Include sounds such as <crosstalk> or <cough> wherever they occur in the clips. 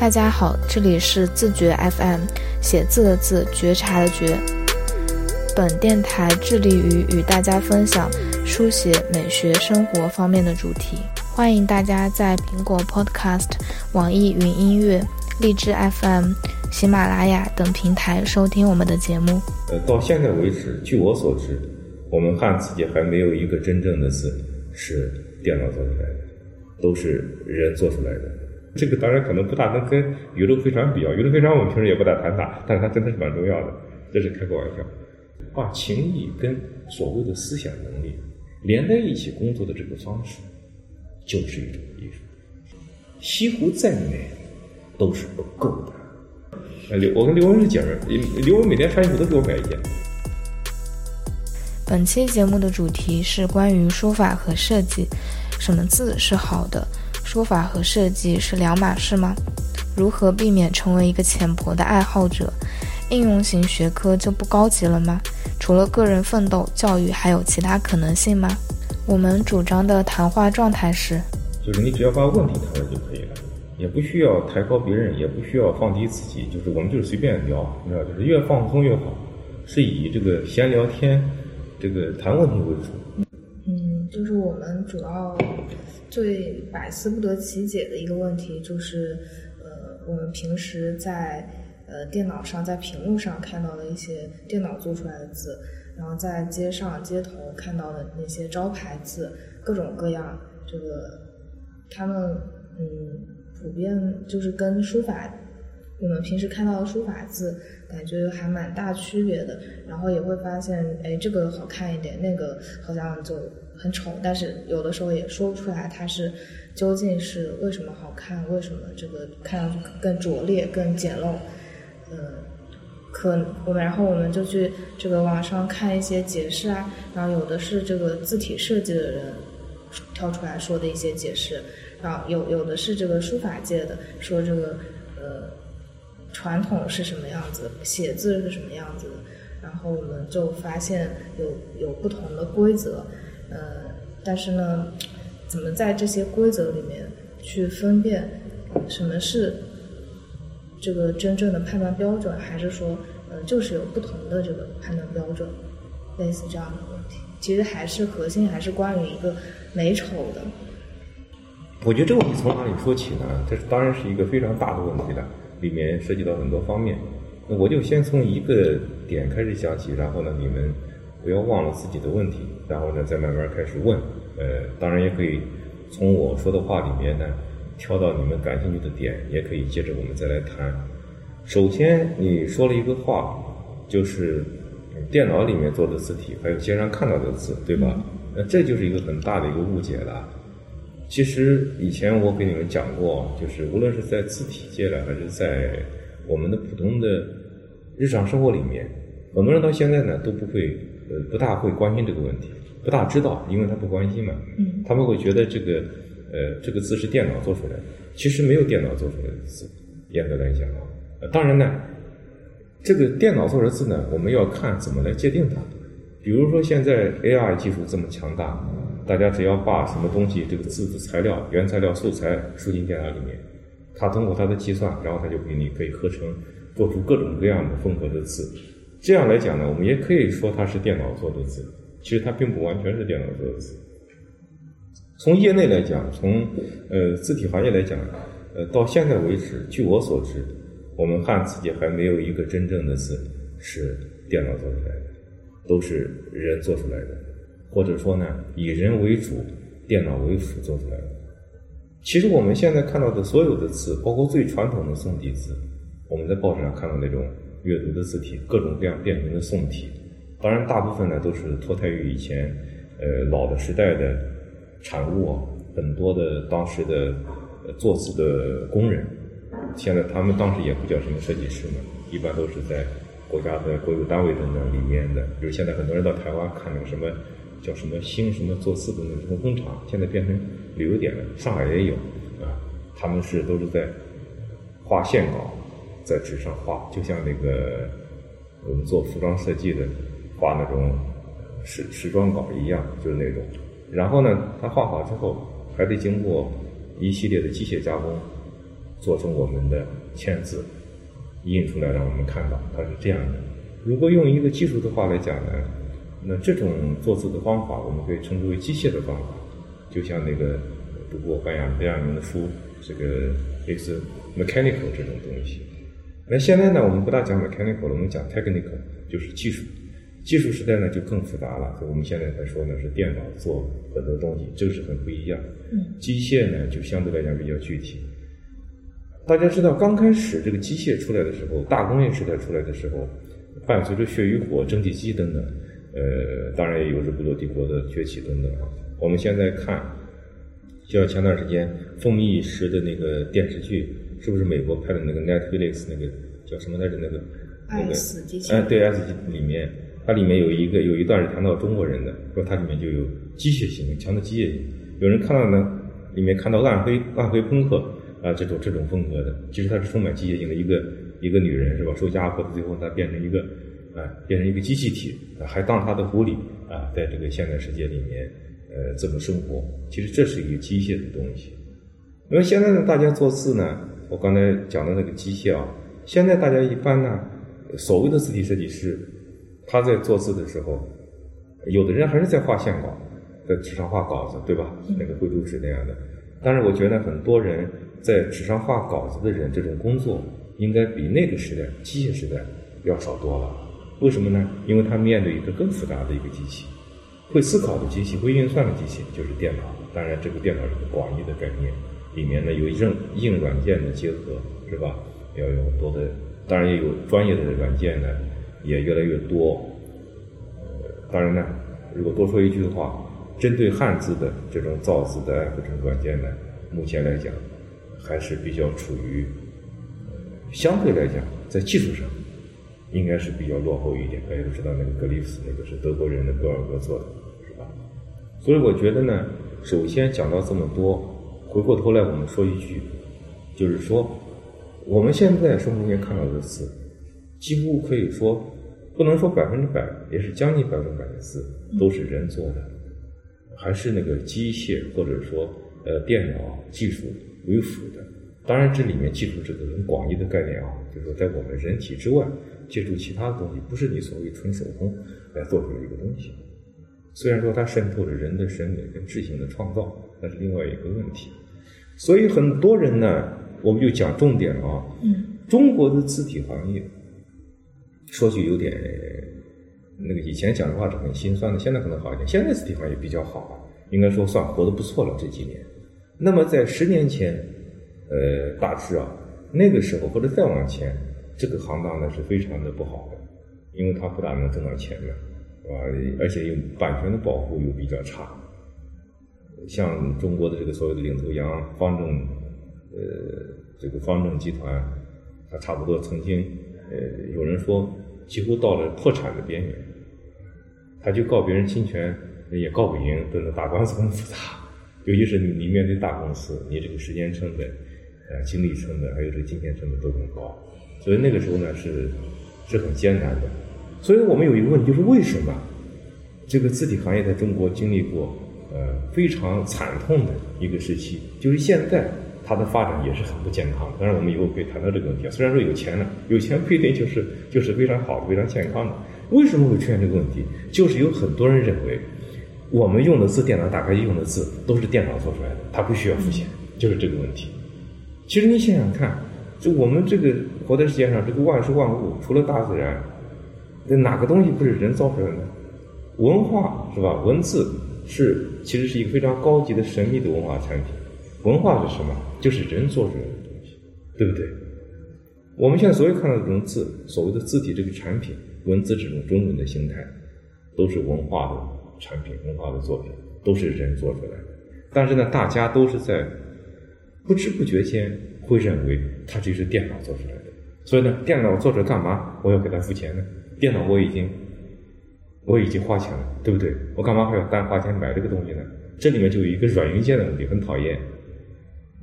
大家好，这里是自觉 FM，写字的字，觉察的觉。本电台致力于与大家分享书写、美学、生活方面的主题。欢迎大家在苹果 Podcast、网易云音乐、荔枝 FM、喜马拉雅等平台收听我们的节目。呃，到现在为止，据我所知，我们汉字界还没有一个真正的字是电脑做出来的，都是人做出来的。这个当然可能不大能跟宇宙飞船比较，宇宙飞船我们平时也不大谈它，但是它真的是蛮重要的，这是开个玩笑。把情谊跟所谓的思想能力连在一起工作的这个方式，就是一种艺术。西湖再美，都是不够的。刘，我跟刘文是姐们儿，刘文每天穿衣服都给我买一件。本期节目的主题是关于书法和设计，什么字是好的？说法和设计是两码事吗？如何避免成为一个浅薄的爱好者？应用型学科就不高级了吗？除了个人奋斗，教育还有其他可能性吗？我们主张的谈话状态是：就是你只要把问题谈了就可以了，也不需要抬高别人，也不需要放低自己，就是我们就是随便聊，你知道，就是越放松越好，是以这个闲聊天，这个谈问题为主。就是我们主要。最百思不得其解的一个问题就是，呃，我们平时在呃电脑上、在屏幕上看到的一些电脑做出来的字，然后在街上、街头看到的那些招牌字，各种各样，这个他们嗯，普遍就是跟书法，我们平时看到的书法字，感觉还蛮大区别的。然后也会发现，哎，这个好看一点，那个好像就。很丑，但是有的时候也说不出来它是究竟是为什么好看，为什么这个看上去更拙劣、更简陋。呃，可我们然后我们就去这个网上看一些解释啊，然后有的是这个字体设计的人挑出来说的一些解释，然后有有的是这个书法界的说这个呃传统是什么样子，写字是什么样子的，然后我们就发现有有不同的规则。但是呢，怎么在这些规则里面去分辨什么是这个真正的判断标准，还是说，呃，就是有不同的这个判断标准，类似这样的问题，其实还是核心还是关于一个美丑的。我觉得这个问题从哪里说起呢？这是当然是一个非常大的问题了，里面涉及到很多方面。那我就先从一个点开始讲起，然后呢，你们。不要忘了自己的问题，然后呢，再慢慢开始问。呃，当然也可以从我说的话里面呢，挑到你们感兴趣的点，也可以接着我们再来谈。首先，你说了一个话，就是电脑里面做的字体，还有街上看到的字，对吧？那这就是一个很大的一个误解了。其实以前我给你们讲过，就是无论是在字体界呢，还是在我们的普通的日常生活里面，很多人到现在呢都不会。呃，不大会关心这个问题，不大知道，因为他不关心嘛。嗯。他们会觉得这个，呃，这个字是电脑做出来的，其实没有电脑做出来的字，严格来讲啊。呃，当然呢，这个电脑做的字呢，我们要看怎么来界定它。比如说现在 AI 技术这么强大，大家只要把什么东西这个字的材料、原材料、素材输进电脑里面，它通过它的计算，然后它就给你可以合成，做出各种各样的风格的字。这样来讲呢，我们也可以说它是电脑做的字，其实它并不完全是电脑做的字。从业内来讲，从呃字体行业来讲，呃到现在为止，据我所知，我们汉字界还没有一个真正的字是电脑做出来的，都是人做出来的，或者说呢以人为主，电脑为辅做出来的。其实我们现在看到的所有的字，包括最传统的宋体字，我们在报纸上看到那种。阅读的字体，各种各样变形的宋体，当然大部分呢都是脱胎于以前，呃老的时代的产物啊。很多的当时的做字的工人，现在他们当时也不叫什么设计师嘛，一般都是在国家的国有单位等等里面的。比如现在很多人到台湾看那个什么叫什么新什么做字的那种工厂，现在变成旅游点了。上海也有啊，他们是都是在画线稿。在纸上画，就像那个我们做服装设计的画那种时时装稿一样，就是那种。然后呢，他画好之后，还得经过一系列的机械加工，做成我们的签字，印出来让我们看到，它是这样的。如果用一个技术的话来讲呢，那这种做字的方法，我们可以称之为机械的方法，就像那个读过范亚梁亚明的书，这个类似 mechanical 这种东西。那现在呢，我们不大讲 mechanical 了，我们讲 technical，就是技术。技术时代呢就更复杂了，所以我们现在才说呢是电脑做很多东西，这个是很不一样。嗯，机械呢就相对来讲比较具体。大家知道，刚开始这个机械出来的时候，大工业时代出来的时候，伴随着血与火、蒸汽机等等，呃，当然也有日不落帝国的崛起等等啊。我们现在看，就像前段时间风靡一时的那个电视剧，是不是美国拍的那个 Netflix 那个叫什么来着？那个那个哎，人，对，《爱死机》里面，它里面有一个有一段是谈到中国人的，说它里面就有机械性，强的机械性。有人看到呢，里面看到暗黑暗黑朋克啊这种这种风格的，其实它是充满机械性的一个一个女人是吧？受压迫的最后她变成一个啊变成一个机器体，啊还当她的狐狸啊，在这个现代世界里面呃这么生活。其实这是一个机械的东西。那么现在呢，大家做字呢，我刚才讲的那个机械啊，现在大家一般呢，所谓的字体设计师，他在做字的时候，有的人还是在画线稿，在纸上画稿子，对吧？那个绘图纸那样的。但是我觉得很多人在纸上画稿子的人，这种工作应该比那个时代机械时代要少多了。为什么呢？因为他面对一个更复杂的一个机器，会思考的机器，会运算的机器，就是电脑。当然，这个电脑是个广义的概念，里面呢有硬硬软件的结合，是吧？要有多的，当然也有专业的软件呢，也越来越多。呃，当然呢，如果多说一句话，针对汉字的这种造字的 app 这软件呢，目前来讲还是比较处于相对来讲在技术上应该是比较落后一点。大家都知道那个格里斯那个是德国人的格尔格做的，是吧？所以我觉得呢，首先讲到这么多，回过头来我们说一句，就是说我们现在生活中间看到的字，几乎可以说不能说百分之百，也是将近百分之百的字都是人做的，还是那个机械或者说呃电脑技术为辅的。当然，这里面技术这个很广义的概念啊，就是说在我们人体之外，借助其他的东西，不是你所谓纯手工来做出来一个东西。虽然说它渗透着人的审美跟智性的创造，那是另外一个问题。所以很多人呢，我们就讲重点了啊。嗯，中国的字体行业，说句有点那个以前讲的话是很心酸的，现在可能好一点。现在字体行业比较好啊，应该说算活得不错了这几年。那么在十年前，呃，大致啊，那个时候或者再往前，这个行当呢是非常的不好的，因为它不大能挣到钱的，是吧？而且又版权的保护又比较差。像中国的这个所谓的领头羊方正，呃，这个方正集团，它差不多曾经，呃，有人说几乎到了破产的边缘，他就告别人侵权也告不赢，等等打官司很复杂，尤其是你你面对大公司，你这个时间成本、呃精力成本还有这个金钱成本都很高，所以那个时候呢是是很艰难的。所以我们有一个问题，就是为什么这个字体行业在中国经历过呃非常惨痛的一个时期，就是现在它的发展也是很不健康的。当然，我们以后可以谈到这个问题。虽然说有钱了，有钱不一定就是就是非常好的、非常健康的。为什么会出现这个问题？就是有很多人认为，我们用的字，电脑打开用的字都是电脑做出来的，它不需要付钱，就是这个问题。其实你想想看，就我们这个活在世界上，这个万事万物，除了大自然，那哪个东西不是人造出来的？文化是吧？文字是其实是一个非常高级的神秘的文化产品。文化是什么？就是人做出来的东西，对不对？我们现在所有看到的这种字，所谓的字体这个产品，文字这种中文的形态，都是文化的产品、文化的作品，都是人做出来的。但是呢，大家都是在不知不觉间会认为它这是电脑做出来的。所以呢，电脑做出来干嘛？我要给他付钱呢？电脑我已经我已经花钱了，对不对？我干嘛还要单花钱买这个东西呢？这里面就有一个软硬件的问题，很讨厌。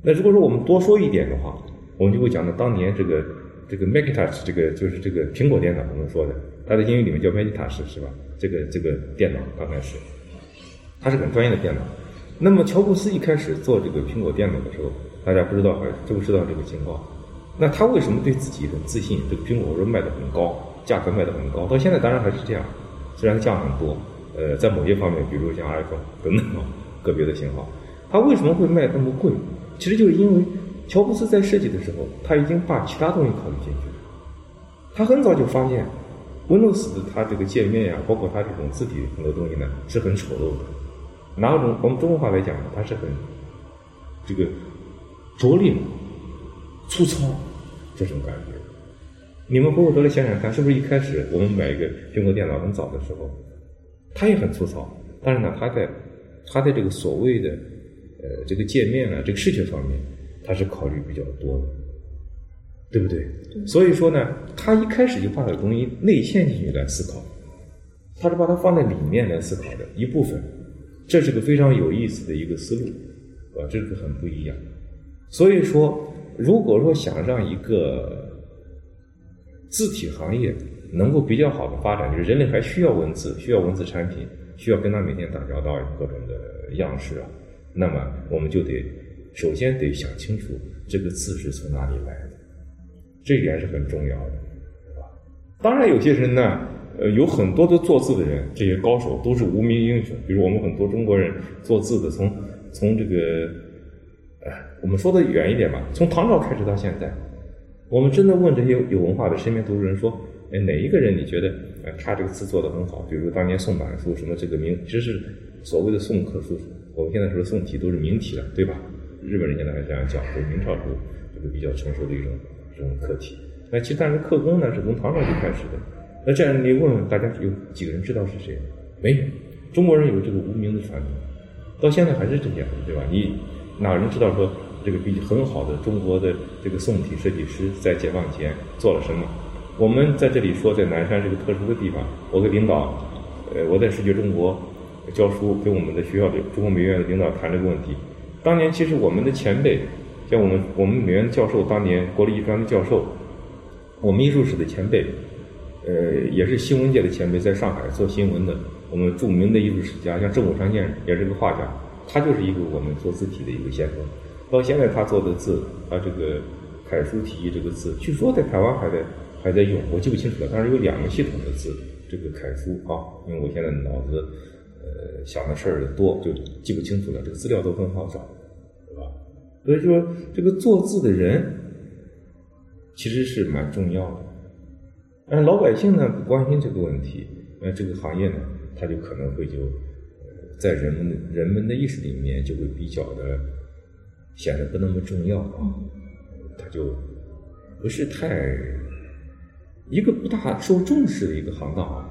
那如果说我们多说一点的话，我们就会讲到当年这个这个 Macintosh 这个就是这个苹果电脑，我们说的，它的英语里面叫 Macintosh 是吧？这个这个电脑刚开始，它是很专业的电脑。那么乔布斯一开始做这个苹果电脑的时候，大家不知道还知不知道这个情况？那他为什么对自己很自信？这个苹果说卖的很高，价格卖的很高，到现在当然还是这样，虽然降很多。呃，在某些方面，比如像 iPhone 等等个别的型号，它为什么会卖那么贵？其实就是因为乔布斯在设计的时候，他已经把其他东西考虑进去了。他很早就发现，Windows 的它这个界面呀，包括它这种字体很多东西呢，是很丑陋的。拿种我们中国话来讲呢，它是很这个拙劣、粗糙这种感觉。你们回过头来想想看，是不是一开始我们买一个苹果电脑很早的时候？它也很粗糙，但是呢，它在它在这个所谓的呃这个界面啊，这个视觉方面，它是考虑比较多的，对不对？所以说呢，它一开始就把这个东西内嵌进去来思考，它是把它放在里面来思考的一部分，这是个非常有意思的一个思路，啊，这个很不一样。所以说，如果说想让一个字体行业，能够比较好的发展，就是人类还需要文字，需要文字产品，需要跟他每天打交道，各种的样式啊。那么我们就得首先得想清楚这个字是从哪里来的，这一点是很重要的，对吧？当然，有些人呢，呃，有很多的做字的人，这些高手都是无名英雄。比如我们很多中国人做字的，从从这个，呃，我们说的远一点吧，从唐朝开始到现在，我们真的问这些有文化的身边读书人说。哎，哪一个人你觉得，呃，他这个字做的很好？比如当年宋版书，什么这个明，其实是所谓的宋刻书，我们现在说宋体都是明体了，对吧？日本人现在还这样讲，是明朝时候这个比较成熟的一种这种刻体。那其实但是刻工呢，是从唐朝就开始的。那这样你问问大家，有几个人知道是谁？没有。中国人有这个无名的传统，到现在还是这样，对吧？你哪人知道说这个比很好的中国的这个宋体设计师在解放前做了什么？我们在这里说，在南山这个特殊的地方，我跟领导，呃，我在视觉中国教书，跟我们的学校的中国美院的领导谈这个问题。当年其实我们的前辈，像我们我们美院的教授，当年国立艺术专的教授，我们艺术史的前辈，呃，也是新闻界的前辈，在上海做新闻的，我们著名的艺术史家，像郑武山先生，也是个画家，他就是一个我们做字体的一个先锋。到现在他做的字，他这个楷书体这个字，据说在台湾还在。还在用，我记不清楚了。但是有两个系统的字，这个楷书啊，因为我现在脑子呃想的事儿多，就记不清楚了。这个资料都很好找，对吧？所以说，这个做字的人其实是蛮重要的。但是老百姓呢不关心这个问题，那这个行业呢，它就可能会就在人们人们的意识里面就会比较的显得不那么重要啊，它就不是太。一个不大受重视的一个行当啊，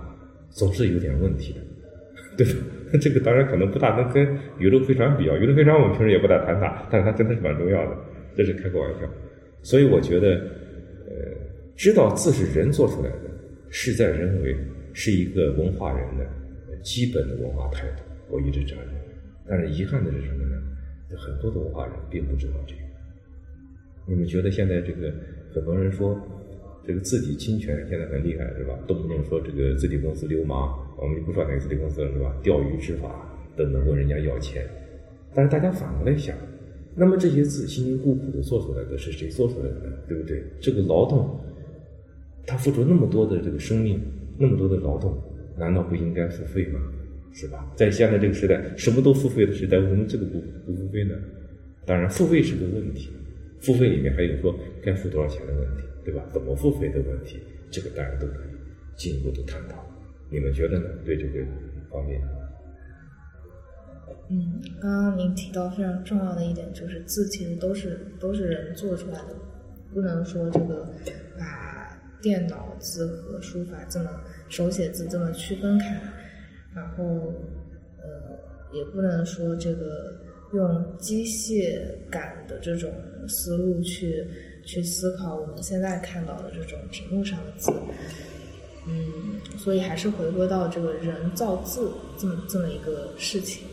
总是有点问题的，<laughs> 对吧？<laughs> 这个当然可能不大能跟宇宙飞船比啊，宇宙飞船我们平时也不大谈它，但是它真的是蛮重要的，这是开个玩笑。所以我觉得，呃，知道字是人做出来的，事在人为，是一个文化人的基本的文化态度。我一直这样认为。但是遗憾的是什么呢？很多的文化人并不知道这个。你们觉得现在这个很多人说？这个字体侵权现在很厉害，是吧？动不动说这个字体公司流氓，我们就不说哪个字体公司了，是吧？钓鱼执法等等，问人家要钱。但是大家反过来想，那么这些字辛辛苦苦的做出来的是谁做出来的呢？对不对？这个劳动，他付出那么多的这个生命，那么多的劳动，难道不应该付费吗？是吧？在现在这个时代，什么都付费的时代，为什么这个不不付费呢？当然，付费是个问题，付费里面还有说该付多少钱的问题。对吧？怎么付费的问题，这个大家都可以进一步的探讨。你们觉得呢？对这个方面？嗯，刚刚您提到非常重要的一点，就是字其实都是都是人做出来的，不能说这个把电脑字和书法这么手写字这么区分开，然后呃，也不能说这个用机械感的这种思路去。去思考我们现在看到的这种屏幕上的字，嗯，所以还是回归到这个人造字这么这么一个事情，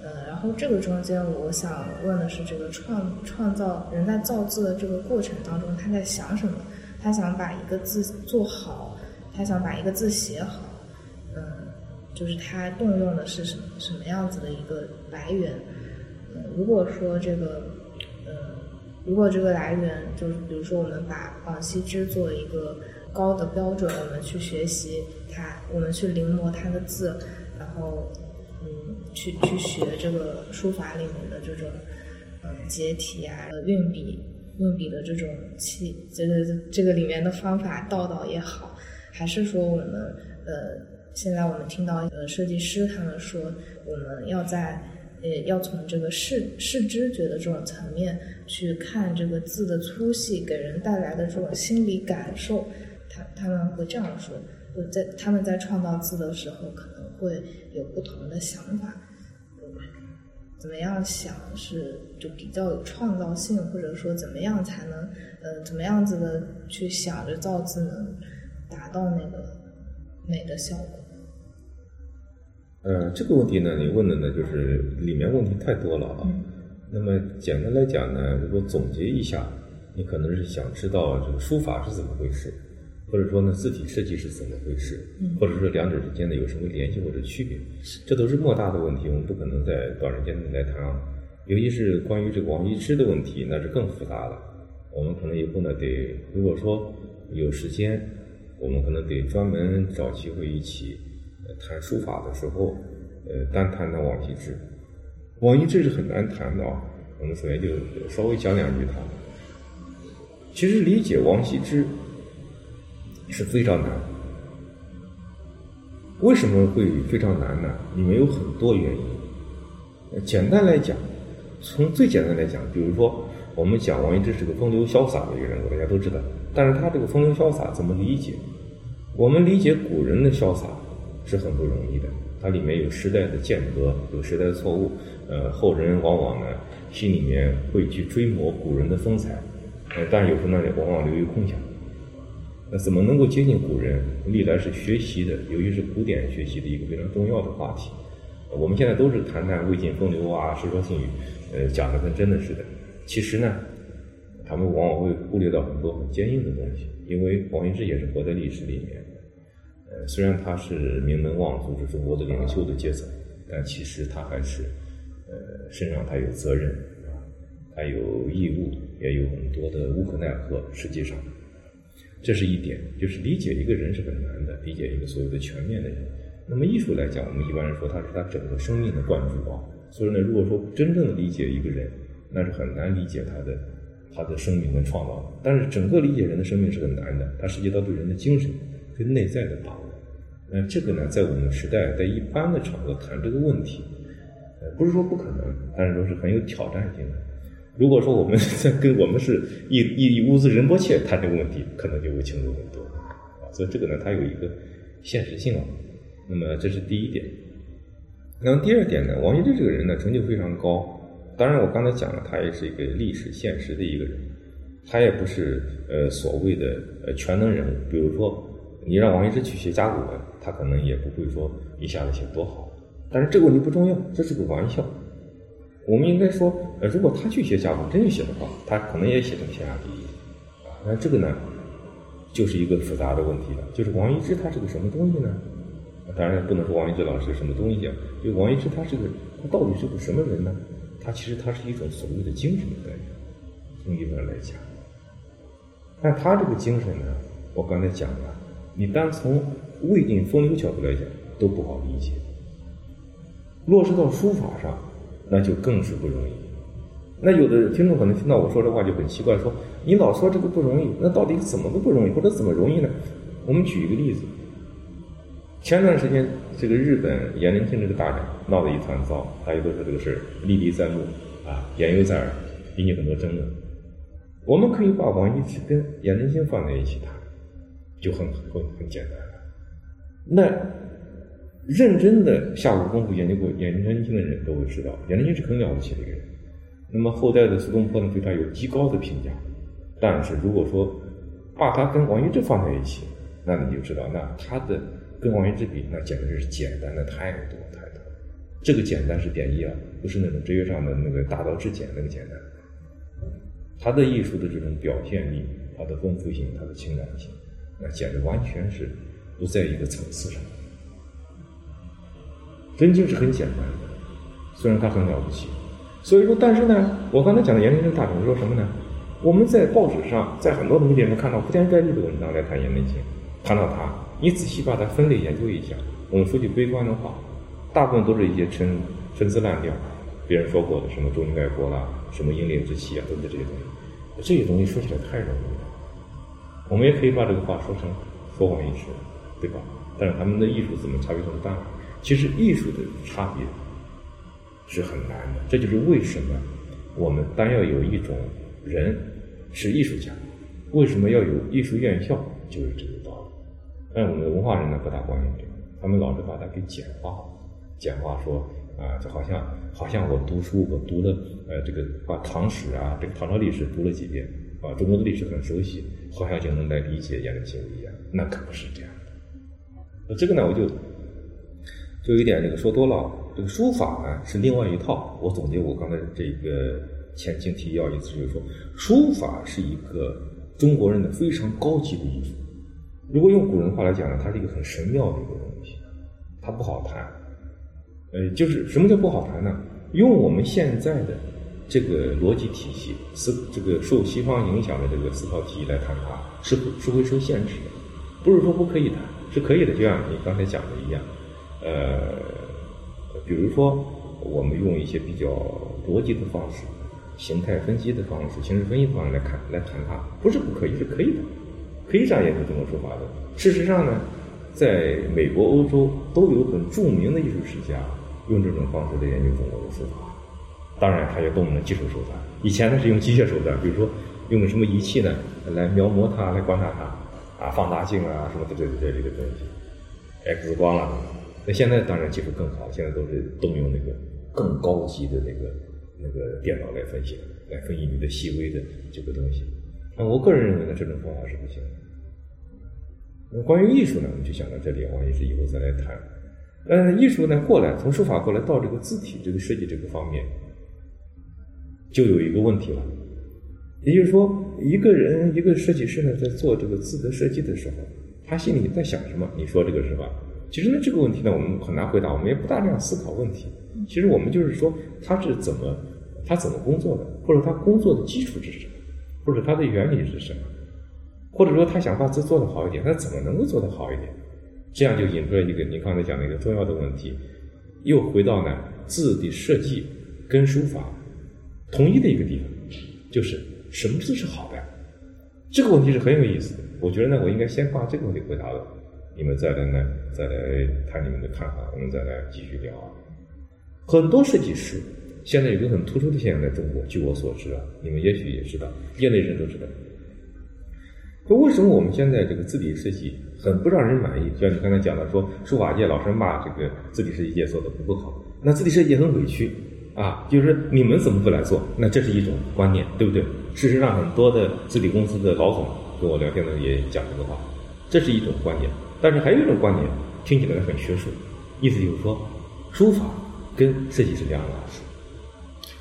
呃，然后这个中间我想问的是，这个创创造人在造字的这个过程当中，他在想什么？他想把一个字做好，他想把一个字写好，就是它动用的是什么什么样子的一个来源。嗯，如果说这个，呃，如果这个来源就是比如说我们把王羲之作为一个高的标准，我们去学习它，我们去临摹他的字，然后嗯，去去学这个书法里面的这种嗯结体啊、运笔。运笔的这种气，这个这个里面的方法道道也好，还是说我们呃，现在我们听到呃设计师他们说，我们要在呃要从这个视视知觉的这种层面去看这个字的粗细给人带来的这种心理感受，他他们会这样说，就在他们在创造字的时候可能会有不同的想法。怎么样想是就比较有创造性，或者说怎么样才能，呃，怎么样子的去想着造字能达到那个美的效果？呃，这个问题呢，你问的呢，就是里面问题太多了啊。那么简单来讲呢，如果总结一下，你可能是想知道这个书法是怎么回事。或者说呢，字体设计是怎么回事？或者说两者之间的有什么联系或者区别？这都是莫大的问题，我们不可能在短时间内来谈啊。尤其是关于这个王羲之的问题，那是更复杂了。我们可能以后呢得，如果说有时间，我们可能得专门找机会一起谈书法的时候，呃，单谈谈王羲之。王羲之是很难谈的啊。我们首先就稍微讲两句他。其实理解王羲之。是非常难。为什么会非常难呢？里面有很多原因。简单来讲，从最简单来讲，比如说我们讲王羲之是个风流潇洒的一个人，大家都知道。但是他这个风流潇洒怎么理解？我们理解古人的潇洒是很不容易的，它里面有时代的间隔，有时代的错误。呃，后人往往呢心里面会去追摹古人的风采，呃，但是有时候呢也往往留有空想。那怎么能够接近古人？历来是学习的，尤其是古典学习的一个非常重要的话题。我们现在都是谈谈魏晋风流啊，《世说新语》，呃，讲的跟真的似的。其实呢，他们往往会忽略到很多很坚硬的东西。因为王羲之也是活在历史里面，虽然他是名门望族，是中国的领袖的阶层，但其实他还是，呃，身上他有责任，他有义务，也有很多的无可奈何。实际上。这是一点，就是理解一个人是很难的，理解一个所谓的全面的人。那么艺术来讲，我们一般人说他是他整个生命的灌注啊。所以呢，如果说真正的理解一个人，那是很难理解他的他的生命跟创造。但是整个理解人的生命是很难的，它涉及到对人的精神跟内在的把握。那这个呢，在我们时代，在一般的场合谈这个问题，呃，不是说不可能，但是说是很有挑战性的。如果说我们 <laughs> 在跟我们是一一屋子仁波切谈这个问题，可能就会轻松很多啊。所以这个呢，它有一个现实性啊。那么这是第一点。那么第二点呢，王羲之这个人呢，成就非常高。当然，我刚才讲了，他也是一个历史现实的一个人，他也不是呃所谓的呃全能人物。比如说，你让王羲之去写甲骨文，他可能也不会说一下子写多好。但是这个问题不重要，这是个玩笑。我们应该说，呃，如果他去写甲骨真去写的话，他可能也写成天下第一，啊，那这个呢，就是一个复杂的问题了。就是王羲之他是个什么东西呢？当然不能说王羲之老师什么东西啊，就王羲之他是个，他到底是个什么人呢？他其实他是一种所谓的精神的代表，从一般来讲。但他这个精神呢，我刚才讲了，你单从魏晋风流角度来讲都不好理解，落实到书法上。那就更是不容易。那有的听众可能听到我说这话就很奇怪，说你老说这个不容易，那到底怎么个不容易，或者怎么容易呢？我们举一个例子。前段时间这个日本颜真卿这个大展闹得一团糟，大家都说这个事历历在目啊，言犹在耳，引起很多争论。我们可以把王羲之跟颜真卿放在一起谈，就很很很简单。那。认真的下过功夫研究过颜真卿的人都会知道，颜真卿是很了不起的一个人。那么后代的苏东坡呢，对他有极高的评价。但是如果说把他跟王羲之放在一起，那你就知道，那他的跟王羲之比，那简直是简单的太多太多。这个简单是贬义啊，不是那种哲学上的那个大道至简那个简单。他的艺术的这种表现力，他的丰富性，他的情感性，那简直完全是不在一个层次上。真经是很简单的，虽然它很了不起。所以说，但是呢，我刚才讲的言内大众说什么呢？我们在报纸上，在很多的媒体上看到铺天盖地的文章来谈言内经，谈到它，你仔细把它分类研究一下。我们说句悲观的话，大部分都是一些陈陈词滥调，别人说过的什么中医概括啦，什么英烈之气啊，等等这些东西，这些东西说起来太容易了。我们也可以把这个话说成说谎一时，对吧？但是他们的艺术怎么差别这么大？其实艺术的差别是很难的，这就是为什么我们单要有一种人是艺术家，为什么要有艺术院校，就是这个道理。但是我们的文化人呢不大欢迎这个，他们老是把它给简化，简化说啊，就好像好像我读书，我读了呃这个把唐史啊，这个唐朝历史读了几遍，啊中国的历史很熟悉，好像就能来理解颜真卿一样，那可不是这样。那这个呢，我就。就有点这个说多了，这个书法呢是另外一套。我总结我刚才这个前情提要，意思就是说，书法是一个中国人的非常高级的艺术。如果用古人话来讲呢，它是一个很神妙的一个东西，它不好谈。呃，就是什么叫不好谈呢？用我们现在的这个逻辑体系思，这个受西方影响的这个思考体系来谈它，是是会受限制的。不是说不可以谈，是可以的，就像你刚才讲的一样。呃，比如说，我们用一些比较逻辑的方式、形态分析的方式、形式分析方式来看、来谈它，不是不可以，是可以的，可以这样研究中国书法的。事实上呢，在美国、欧洲都有很著名的艺术史家用这种方式来研究中国的书法。当然，还有动用技术手段。以前呢是用机械手段，比如说用什么仪器呢来描摹它、来观察它，啊，放大镜啊什么的这这类的东西，X 光了。那现在当然技术更好，现在都是动用那个更高级的那个那个电脑来分析，来分析你的细微的这个东西。那我个人认为呢，这种方法是不行的。那关于艺术呢，我们就讲到这里，王也是以后再来谈。呃，艺术呢过来，从书法过来到这个字体这个设计这个方面，就有一个问题了。也就是说，一个人一个设计师呢，在做这个字的设计的时候，他心里在想什么？你说这个是吧？其实呢，这个问题呢，我们很难回答，我们也不大这样思考问题。其实我们就是说，他是怎么，他怎么工作的，或者他工作的基础是什么，或者他的原理是什么，或者说他想把字做得好一点，他怎么能够做得好一点？这样就引出来一个您刚才讲的一个重要的问题，又回到呢字的设计跟书法同一的一个地方，就是什么字是好的？这个问题是很有意思的。我觉得呢，我应该先把这个问题回答了。你们再来呢，再来谈你们的看法，我们再来继续聊啊。很多设计师现在有个很突出的现象，在中国，据我所知啊，你们也许也知道，业内人都知道。说为什么我们现在这个字体设计很不让人满意？就像你刚才讲的，说书法界老是骂这个字体设计界做的不够好，那字体设计很委屈啊，就是你们怎么不来做？那这是一种观念，对不对？事实上，很多的字体公司的老总跟我聊天的也讲这个话，这是一种观点。但是还有一种观点，听起来很学术，意思就是说，书法跟设计是两码事。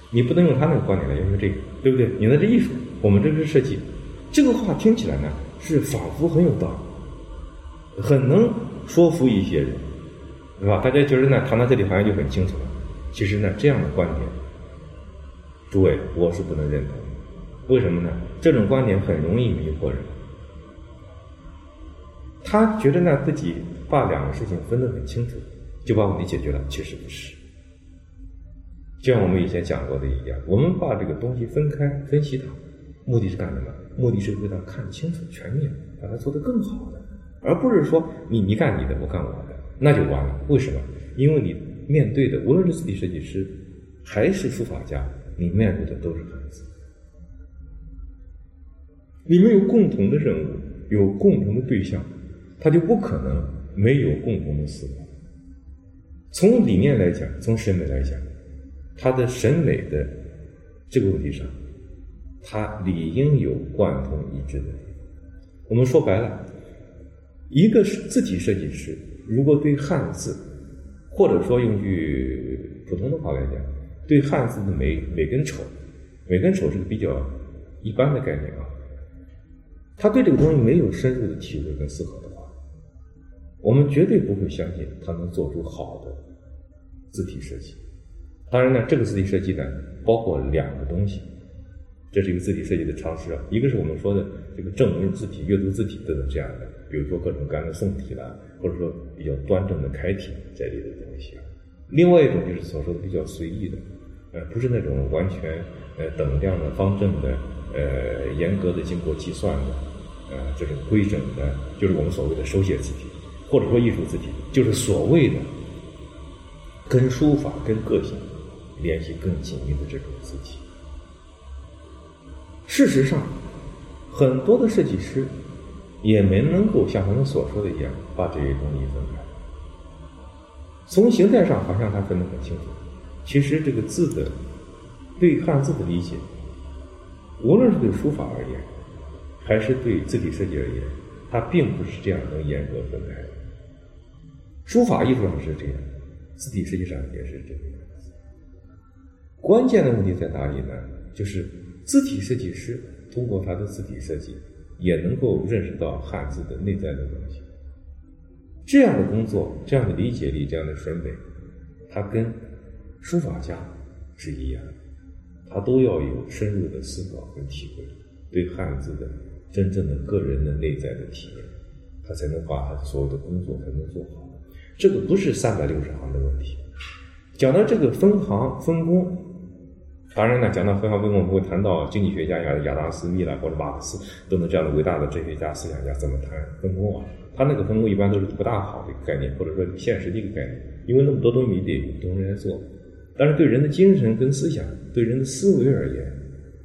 你不能用他那个观点来研究这个，对不对？你那是艺术，我们这是设计。这个话听起来呢，是仿佛很有道理，很能说服一些人，是吧？大家觉得呢，谈到这里好像就很清楚了。其实呢，这样的观点，诸位我是不能认同。为什么呢？这种观点很容易迷惑人。他觉得呢，自己把两个事情分得很清楚，就把问题解决了。其实不是，就像我们以前讲过的一样，我们把这个东西分开分析它，目的是干什么？目的是为了看清楚、全面，把它做得更好的，而不是说你你干你的，我干我的，那就完了。为什么？因为你面对的无论是字体设计师还是书法家，你面对的都是孩子，你们有共同的任务，有共同的对象。他就不可能没有共同的思考。从理念来讲，从审美来讲，他的审美的这个问题上，他理应有贯通一致的。我们说白了，一个是字体设计师如果对汉字，或者说用句普通的话来讲，对汉字的美美跟丑，美跟丑是个比较一般的概念啊。他对这个东西没有深入的体会跟思考的话。我们绝对不会相信他能做出好的字体设计。当然呢，这个字体设计呢，包括两个东西，这是一个字体设计的常识啊。一个是我们说的这个正文字体、阅读字体等等这样的，比如说各种各样的宋体啦，或者说比较端正的楷体这类的东西啊。另外一种就是所说的比较随意的，呃，不是那种完全呃等量的、方正的、呃严格的经过计算的，呃这种规整的，就是我们所谓的手写字体，或者说艺术字体，就是所谓的跟书法、跟个性联系更紧密的这种字体。事实上，很多的设计师也没能够像他们所说的一样，把这些东西分开。从形态上好像他分得很清楚，其实这个字的对汉字的理解，无论是对书法而言，还是对字体设计而言，它并不是这样能严格分开的。书法艺术上是这样，字体实际上也是这个样子。关键的问题在哪里呢？就是字体设计师通过他的字体设计，也能够认识到汉字的内在的东西。这样的工作，这样的理解力，这样的审美，它跟书法家是一样的，他都要有深入的思考跟体会，对汉字的真正的个人的内在的体验，他才能把他所有的工作才能做好。这个不是三百六十行的问题。讲到这个分行分工，当然呢，讲到分行分工，我们会谈到经济学家亚亚当斯密了或者马克思等等这样的伟大的哲学家、思想家怎么谈分工啊。他那个分工一般都是不大好的一个概念，或者说现实的一个概念，因为那么多东西你得有同人来做。但是对人的精神跟思想，对人的思维而言，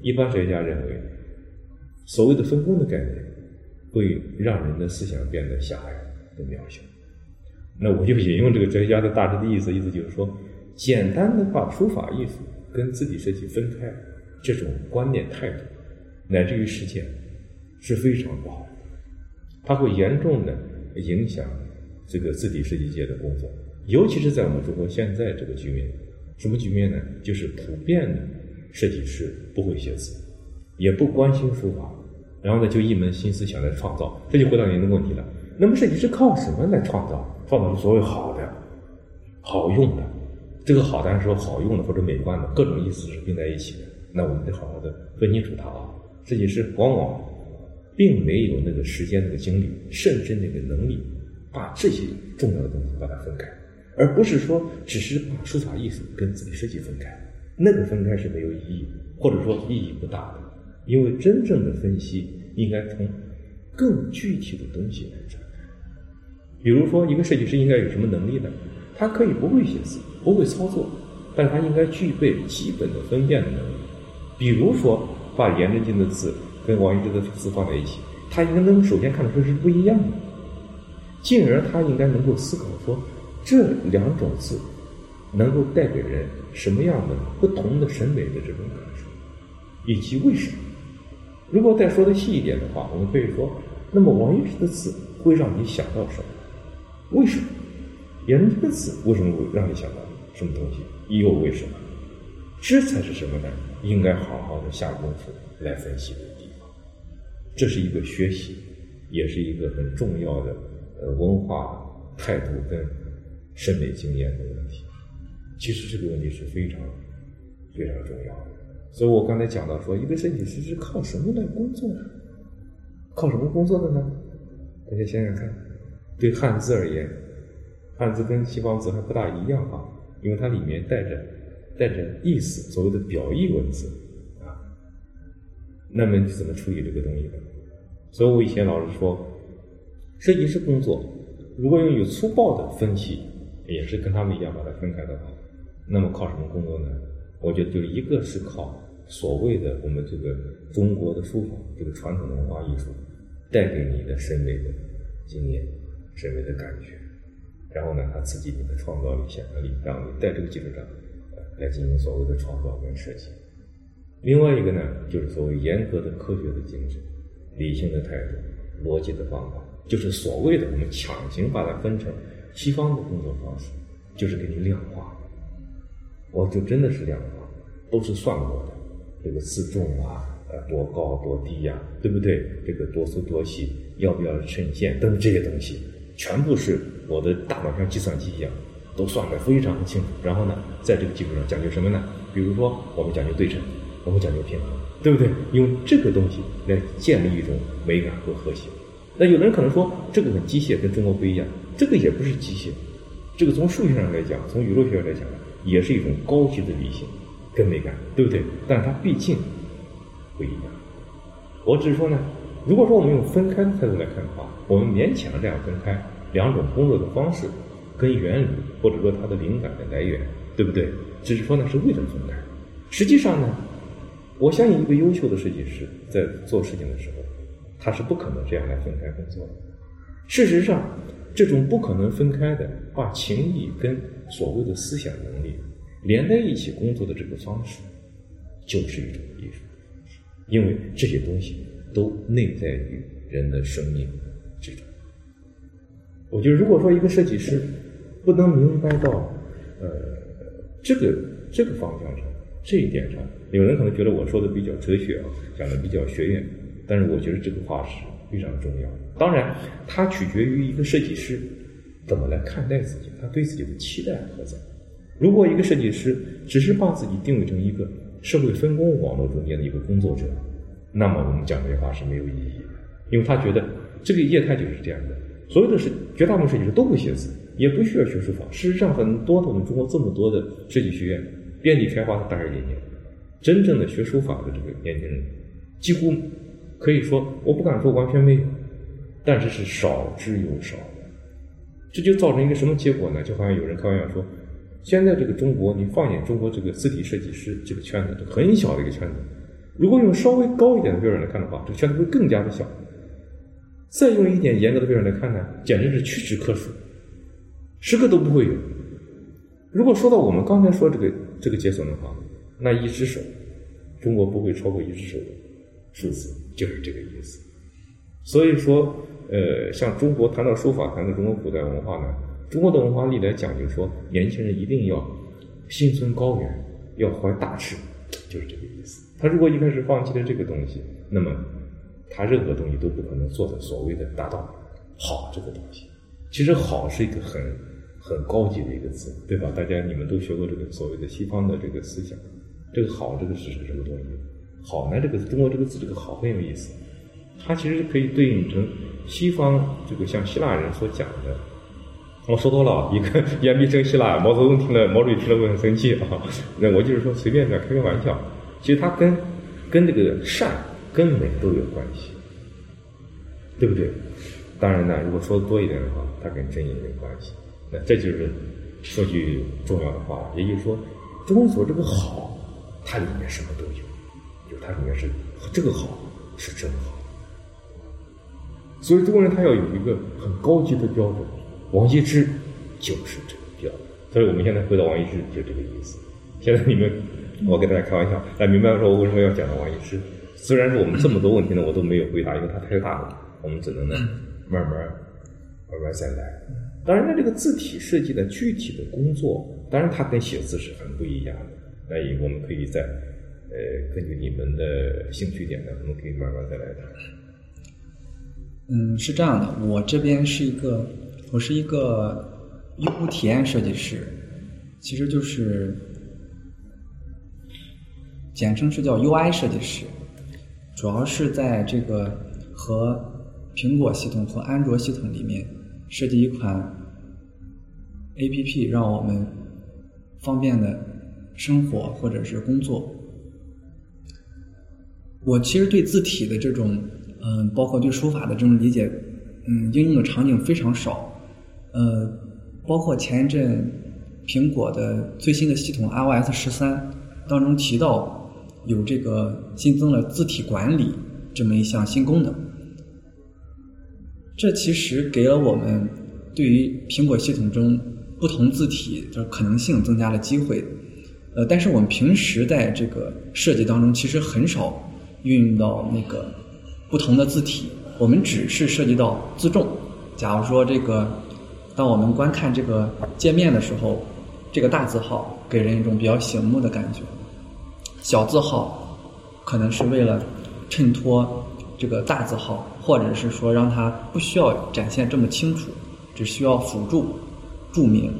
一般哲学家认为，所谓的分工的概念，会让人的思想变得狭隘和渺小。那我就引用这个哲学家的大致的意思，意思就是说，简单的把书法艺术跟字体设计分开，这种观念态度，乃至于实践，是非常不好的。它会严重的影响这个字体设计界的工作，尤其是在我们中国现在这个局面，什么局面呢？就是普遍的设计师不会写字，也不关心书法，然后呢就一门心思想来创造。这就回到您的问题了。那么设计师靠什么来创造？创造出所谓好的、好用的。这个好当然说好用的或者美观的各种意思是并在一起的。那我们得好好的分清楚它啊。设计师往往。并没有那个时间、那个精力，甚至那个能力，把这些重要的东西把它分开，而不是说只是把书法艺术跟字体设计分开，那个分开是没有意义，或者说意义不大的。因为真正的分析应该从更具体的东西来展开。比如说，一个设计师应该有什么能力呢？他可以不会写字，不会操作，但他应该具备基本的分辨的能力。比如说，把颜真卿的字。跟王羲之的字放在一起，他应该能首先看出是不一样的，进而他应该能够思考说，这两种字能够带给人什么样的不同的审美的这种感受，以及为什么。如果再说的细一点的话，我们可以说，那么王羲之的字会让你想到什么？为什么？颜真卿的字为什么会让你想到什么东西？又为什么？这才是什么呢？应该好好的下功夫来分析的地方。这是一个学习，也是一个很重要的呃文化态度跟审美经验的问题。其实这个问题是非常非常重要的。所以我刚才讲到说，一个设计师是靠什么来工作的？靠什么工作的呢？大家想想看，对汉字而言，汉字跟西方字还不大一样啊，因为它里面带着带着意思，所谓的表意文字啊。那么你怎么处理这个东西呢？所以我以前老是说，设计师工作如果用有粗暴的分析，也是跟他们一样把它分开的话，那么靠什么工作呢？我觉得就是一个是靠所谓的我们这个中国的书法这个传统文化艺术带给你的审美的经验、审美的感觉，然后呢，它刺激你的创造力、想象力，让你在这个基础上来进行所谓的创造跟设计。另外一个呢，就是所谓严格的科学的精神、理性的态度、逻辑的方法，就是所谓的我们强行把它分成西方的工作方式，就是给你量化。我就真的是量化，都是算过的，这个自重啊，呃，多高多低呀，对不对？这个多粗多细，要不要衬线，等等这些东西，全部是我的大脑像计算机一样，都算得非常清楚。然后呢，在这个基础上讲究什么呢？比如说我们讲究对称，我们讲究平衡，对不对？用这个东西来建立一种美感和和谐。那有的人可能说这个很机械，跟中国不一样。这个也不是机械，这个从数学上来讲，从宇宙学上来讲，也是一种高级的理性跟美感，对不对？但是它毕竟不一样。我只是说呢，如果说我们用分开的态度来看的话，我们勉强这样分开两种工作的方式跟原理，或者说它的灵感的来源，对不对？只是说呢是为了分开。实际上呢，我相信一个优秀的设计师在做事情的时候，他是不可能这样来分开工作的。事实上，这种不可能分开的把情谊跟所谓的思想能力连在一起工作的这个方式，就是一种艺术。因为这些东西都内在于人的生命之中。我觉得，如果说一个设计师不能明白到，呃，这个这个方向上，这一点上，有人可能觉得我说的比较哲学啊，讲的比较学院，但是我觉得这个话是非常重要。当然，它取决于一个设计师怎么来看待自己，他对自己的期待何在。如果一个设计师只是把自己定位成一个，社会分工网络中间的一个工作者，那么我们讲这些话是没有意义的，因为他觉得这个业态就是这样的。所有的是绝大部分设计师都不写字，也不需要学书法。事实上，很多的我们中国这么多的设计学院遍地开花的大二年年，真正的学书法的这个年轻人，几乎可以说我不敢说完全没有，但是是少之又少的。这就造成一个什么结果呢？就好像有人开玩笑说。现在这个中国，你放眼中国这个字体设计师这个圈子，很小的一个圈子。如果用稍微高一点的标准来看的话，这个圈子会更加的小。再用一点严格的标准来看呢，简直是屈指可数，十个都不会有。如果说到我们刚才说这个这个解锁的话，那一只手，中国不会超过一只手的数字，就是这个意思。所以说，呃，像中国谈到书法，谈到中国古代文化呢。中国的文化历来讲究说，年轻人一定要心存高远，要怀大志，就是这个意思。他如果一开始放弃了这个东西，那么他任何东西都不可能做的所谓的达到好这个东西。其实好是一个很很高级的一个词，对吧？大家你们都学过这个所谓的西方的这个思想，这个好这个是是什么东西？好呢，这个中国这个字这个好很有意思，它其实可以对应成西方这个像希腊人所讲的。我说多了，一个言必称希腊，毛泽东听了，毛主席听了会很生气啊。那我就是说随便的开个玩笑，其实它跟跟这个善跟美都有关系，对不对？当然呢，如果说的多一点的话，它跟真也有关系。那这就是说句重要的话，也就是说，中国这个好，它里面什么都有，它里面是这个好是真好。所以中国人他要有一个很高级的标准。王羲之就是这个标准，所以我们现在回到王羲之就这个意思。现在你们，我跟大家开玩笑，大家明白说我为什么要讲到王羲之？虽然是我们这么多问题呢，我都没有回答，因为它太大了，我们只能呢慢慢慢慢再来。当然，呢，这个字体设计的具体的工作，当然它跟写字是很不一样的。那也我们可以在呃根据你们的兴趣点呢，我们可以慢慢再来谈。嗯，是这样的，我这边是一个。我是一个用户体验设计师，其实就是简称是叫 UI 设计师，主要是在这个和苹果系统和安卓系统里面设计一款 APP，让我们方便的生活或者是工作。我其实对字体的这种，嗯，包括对书法的这种理解，嗯，应用的场景非常少。呃，包括前一阵苹果的最新的系统 iOS 十三当中提到有这个新增了字体管理这么一项新功能，这其实给了我们对于苹果系统中不同字体的可能性增加了机会。呃，但是我们平时在这个设计当中其实很少运用到那个不同的字体，我们只是涉及到字重。假如说这个。当我们观看这个界面的时候，这个大字号给人一种比较醒目的感觉，小字号可能是为了衬托这个大字号，或者是说让它不需要展现这么清楚，只需要辅助注明。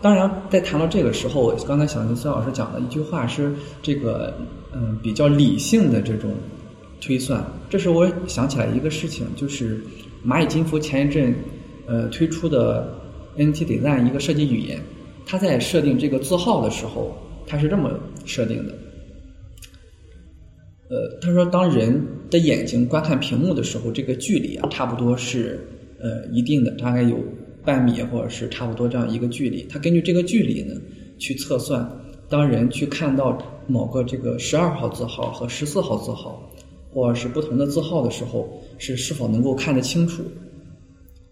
当然，在谈到这个时候，我刚才想跟孙老师讲的一句话是这个，嗯，比较理性的这种推算。这时我想起来一个事情，就是蚂蚁金服前一阵呃推出的 NT Design 一个设计语言，它在设定这个字号的时候，它是这么设定的。呃，他说，当人的眼睛观看屏幕的时候，这个距离啊，差不多是呃一定的，大概有。半米或者是差不多这样一个距离，它根据这个距离呢去测算，当人去看到某个这个十二号字号和十四号字号，或者是不同的字号的时候，是是否能够看得清楚，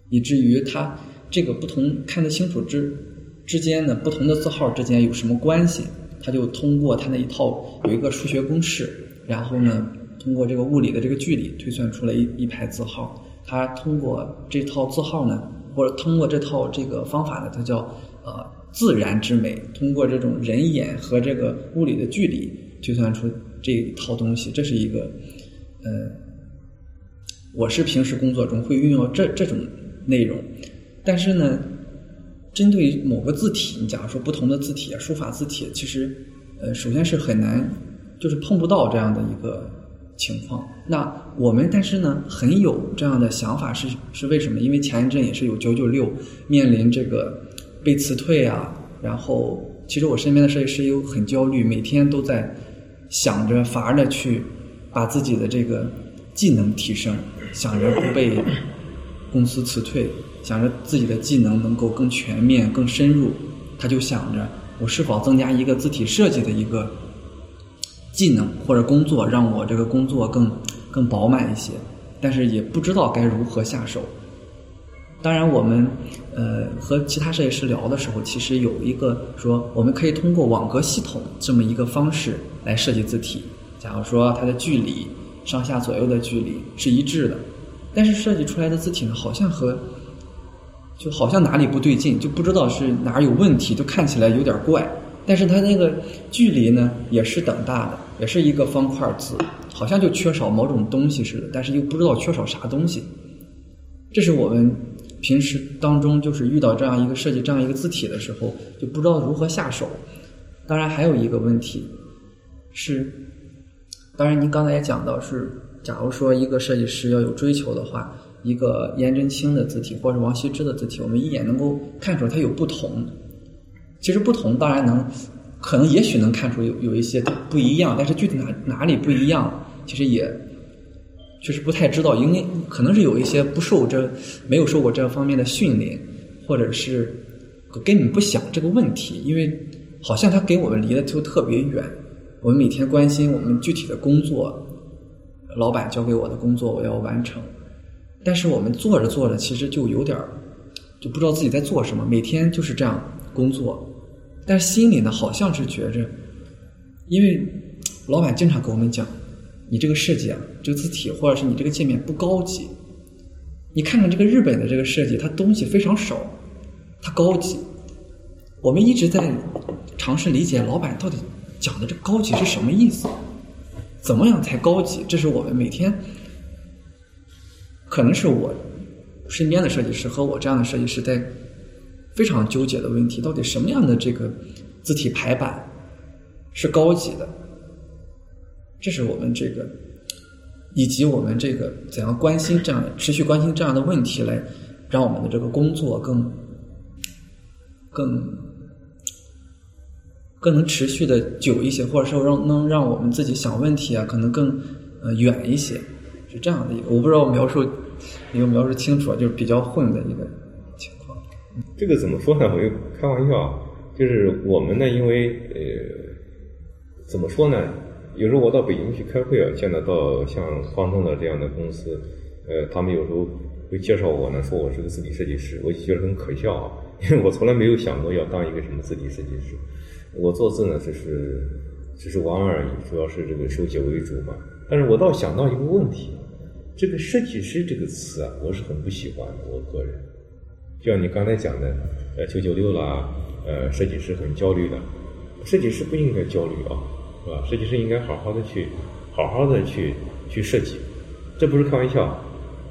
以至于它这个不同看得清楚之之间呢，不同的字号之间有什么关系，他就通过他那一套有一个数学公式，然后呢通过这个物理的这个距离推算出了一一排字号，他通过这套字号呢。或者通过这套这个方法呢，它叫呃自然之美。通过这种人眼和这个物理的距离推算出这一套东西，这是一个呃，我是平时工作中会运用这这种内容。但是呢，针对某个字体，你假如说不同的字体啊，书法字体，其实呃，首先是很难，就是碰不到这样的一个。情况，那我们但是呢，很有这样的想法是是为什么？因为前一阵也是有九九六面临这个被辞退啊，然后其实我身边的设计师又很焦虑，每天都在想着法儿的去把自己的这个技能提升，想着不被公司辞退，想着自己的技能能够更全面、更深入，他就想着我是否增加一个字体设计的一个。技能或者工作让我这个工作更更饱满一些，但是也不知道该如何下手。当然，我们呃和其他设计师聊的时候，其实有一个说，我们可以通过网格系统这么一个方式来设计字体。假如说它的距离上下左右的距离是一致的，但是设计出来的字体呢，好像和就好像哪里不对劲，就不知道是哪有问题，就看起来有点怪。但是它那个距离呢，也是等大的。也是一个方块字，好像就缺少某种东西似的，但是又不知道缺少啥东西。这是我们平时当中就是遇到这样一个设计这样一个字体的时候，就不知道如何下手。当然还有一个问题是，当然您刚才也讲到是，假如说一个设计师要有追求的话，一个颜真卿的字体或者王羲之的字体，我们一眼能够看出来它有不同。其实不同当然能。可能也许能看出有有一些不一样，但是具体哪哪里不一样，其实也确实不太知道。因为可能是有一些不受这没有受过这方面的训练，或者是根本不想这个问题。因为好像他给我们离得就特别远。我们每天关心我们具体的工作，老板交给我的工作我要完成，但是我们做着做着，其实就有点就不知道自己在做什么。每天就是这样工作。但是心里呢，好像是觉着，因为老板经常跟我们讲，你这个设计啊，这个字体或者是你这个界面不高级。你看看这个日本的这个设计，它东西非常少，它高级。我们一直在尝试理解老板到底讲的这高级是什么意思，怎么样才高级？这是我们每天，可能是我身边的设计师和我这样的设计师在。非常纠结的问题，到底什么样的这个字体排版是高级的？这是我们这个，以及我们这个怎样关心这样持续关心这样的问题，来让我们的这个工作更更更能持续的久一些，或者说让能让我们自己想问题啊，可能更呃远一些，是这样的一个。我不知道我描述没有描述清楚，就是比较混的一个情况。这个怎么说呢？我又开玩笑，就是我们呢，因为呃，怎么说呢？有时候我到北京去开会啊，见得到像方正的这样的公司，呃，他们有时候会介绍我呢，说我是个字体设计师，我就觉得很可笑啊，<laughs> 因为我从来没有想过要当一个什么字体设计师。我做字呢，只是只是玩而已，主要是这个手写为主嘛。但是我倒想到一个问题，这个设计师这个词啊，我是很不喜欢的，我个人。就像你刚才讲的，呃，九九六啦，呃，设计师很焦虑的，设计师不应该焦虑啊，是吧？设计师应该好好的去，好好的去去设计，这不是开玩笑，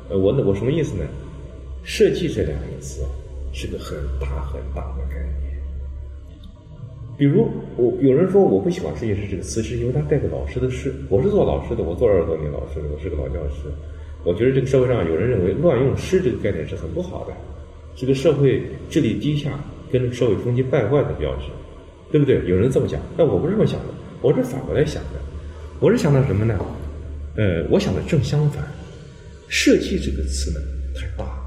呃，我我什么意思呢？设计这两个字是个很大很大的概念，比如我有人说我不喜欢设计师这个词，是因为它带个老师的师。我是做老师的，我做二十多年老师的，我是个老教师。我觉得这个社会上有人认为乱用师这个概念是很不好的，是个社会智力低下、跟社会风气败坏的标志，对不对？有人这么讲，但我不是这么想的，我是反过来想的。我是想到什么呢？呃，我想的正相反，设计这个词呢太大，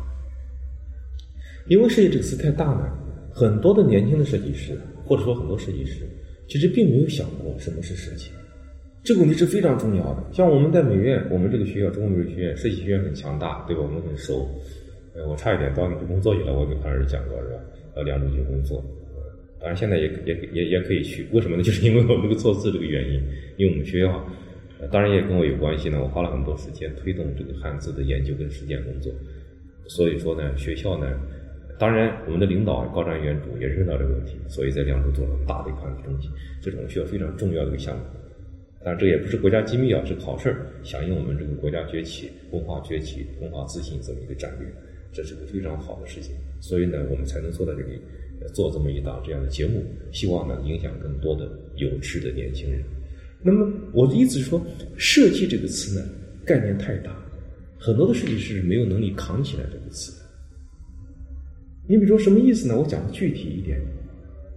因为设计这个词太大呢，很多的年轻的设计师，或者说很多设计师，其实并没有想过什么是设计。这个问题是非常重要的。像我们在美院，我们这个学校中国美术学院设计学院很强大，对吧？我们很熟。呃，我差一点到那个工作去了，我跟潘老师讲过，是吧？到凉州去工作，当然现在也也也也可以去。为什么呢？<laughs> 就是因为我这个错字这个原因。因为我们学校，当然也跟我有关系呢。我花了很多时间推动这个汉字的研究跟实践工作。所以说呢，学校呢，当然我们的领导高瞻远瞩，也认识到这个问题，所以在凉州做了大的一块中心，这是我们学校非常重要的一个项目。但这也不是国家机密啊，是好事，响应我们这个国家崛起、文化崛起、文化自信这么一个战略，这是个非常好的事情。所以呢，我们才能做到这里做这么一档这样的节目，希望呢影响更多的有志的年轻人。那么我的意思是说，设计这个词呢概念太大，很多的设计师是没有能力扛起来这个词的。你比如说什么意思呢？我讲的具体一点。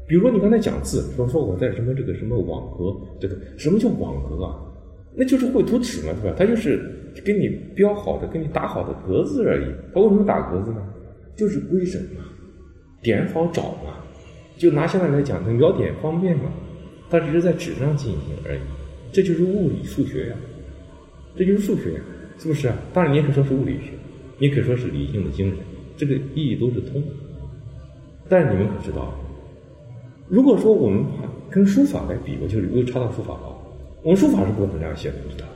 比如说，你刚才讲字，说说我在什么这个什么网格，这个什么叫网格啊？那就是绘图纸嘛，对吧？它就是给你标好的、给你打好的格子而已。它为什么打格子呢？就是规整嘛，点好找嘛。就拿现在来讲，它描点方便嘛。它只是在纸上进行而已。这就是物理数学呀，这就是数学呀，是不是啊？当然，你也可以说是物理学，你可以说是理性的精神，这个意义都是通的。但是你们可知道？如果说我们跟书法来比，我就是又插到书法了。我们书法是不能这样写的，知道吧？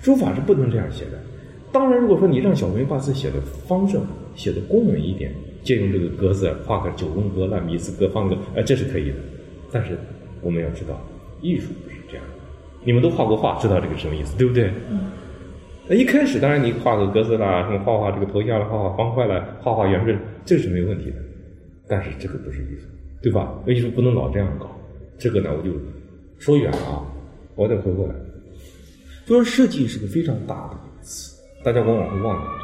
书法是不能这样写的。当然，如果说你让小明把字写的方正、写的工整一点，借用这个格子画个九宫格、烂米字格、方格，哎，这是可以的。但是我们要知道，艺术不是这样的。你们都画过画，知道这个什么意思，对不对？那一开始，当然你画个格子啦，什么画画这个头像啦，画画方块啦，画画圆润，这是没有问题的。但是这个不是艺术。对吧？艺术不能老这样搞，这个呢我就说远了啊，我得回过来。就说设计是个非常大的一个词，大家往往会忘掉这一点。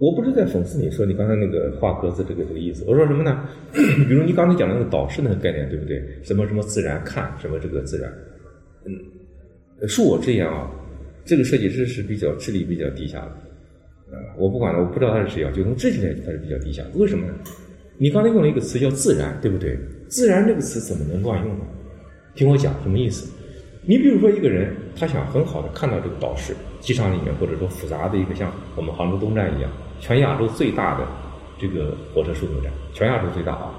我不是在讽刺你说你刚才那个画格子这个这个意思，我说什么呢？<clears throat> 比如你刚才讲的那个导师那个概念，对不对？什么什么自然看什么这个自然，嗯，恕我直言啊，这个设计师是比较智力比较低下的，啊，我不管了，我不知道他是谁啊，就从智力来讲他是比较低下，为什么呢？你刚才用了一个词叫“自然”，对不对？“自然”这个词怎么能乱用呢？听我讲什么意思？你比如说一个人，他想很好的看到这个导师，机场里面或者说复杂的一个像我们杭州东站一样，全亚洲最大的这个火车枢纽站，全亚洲最大啊，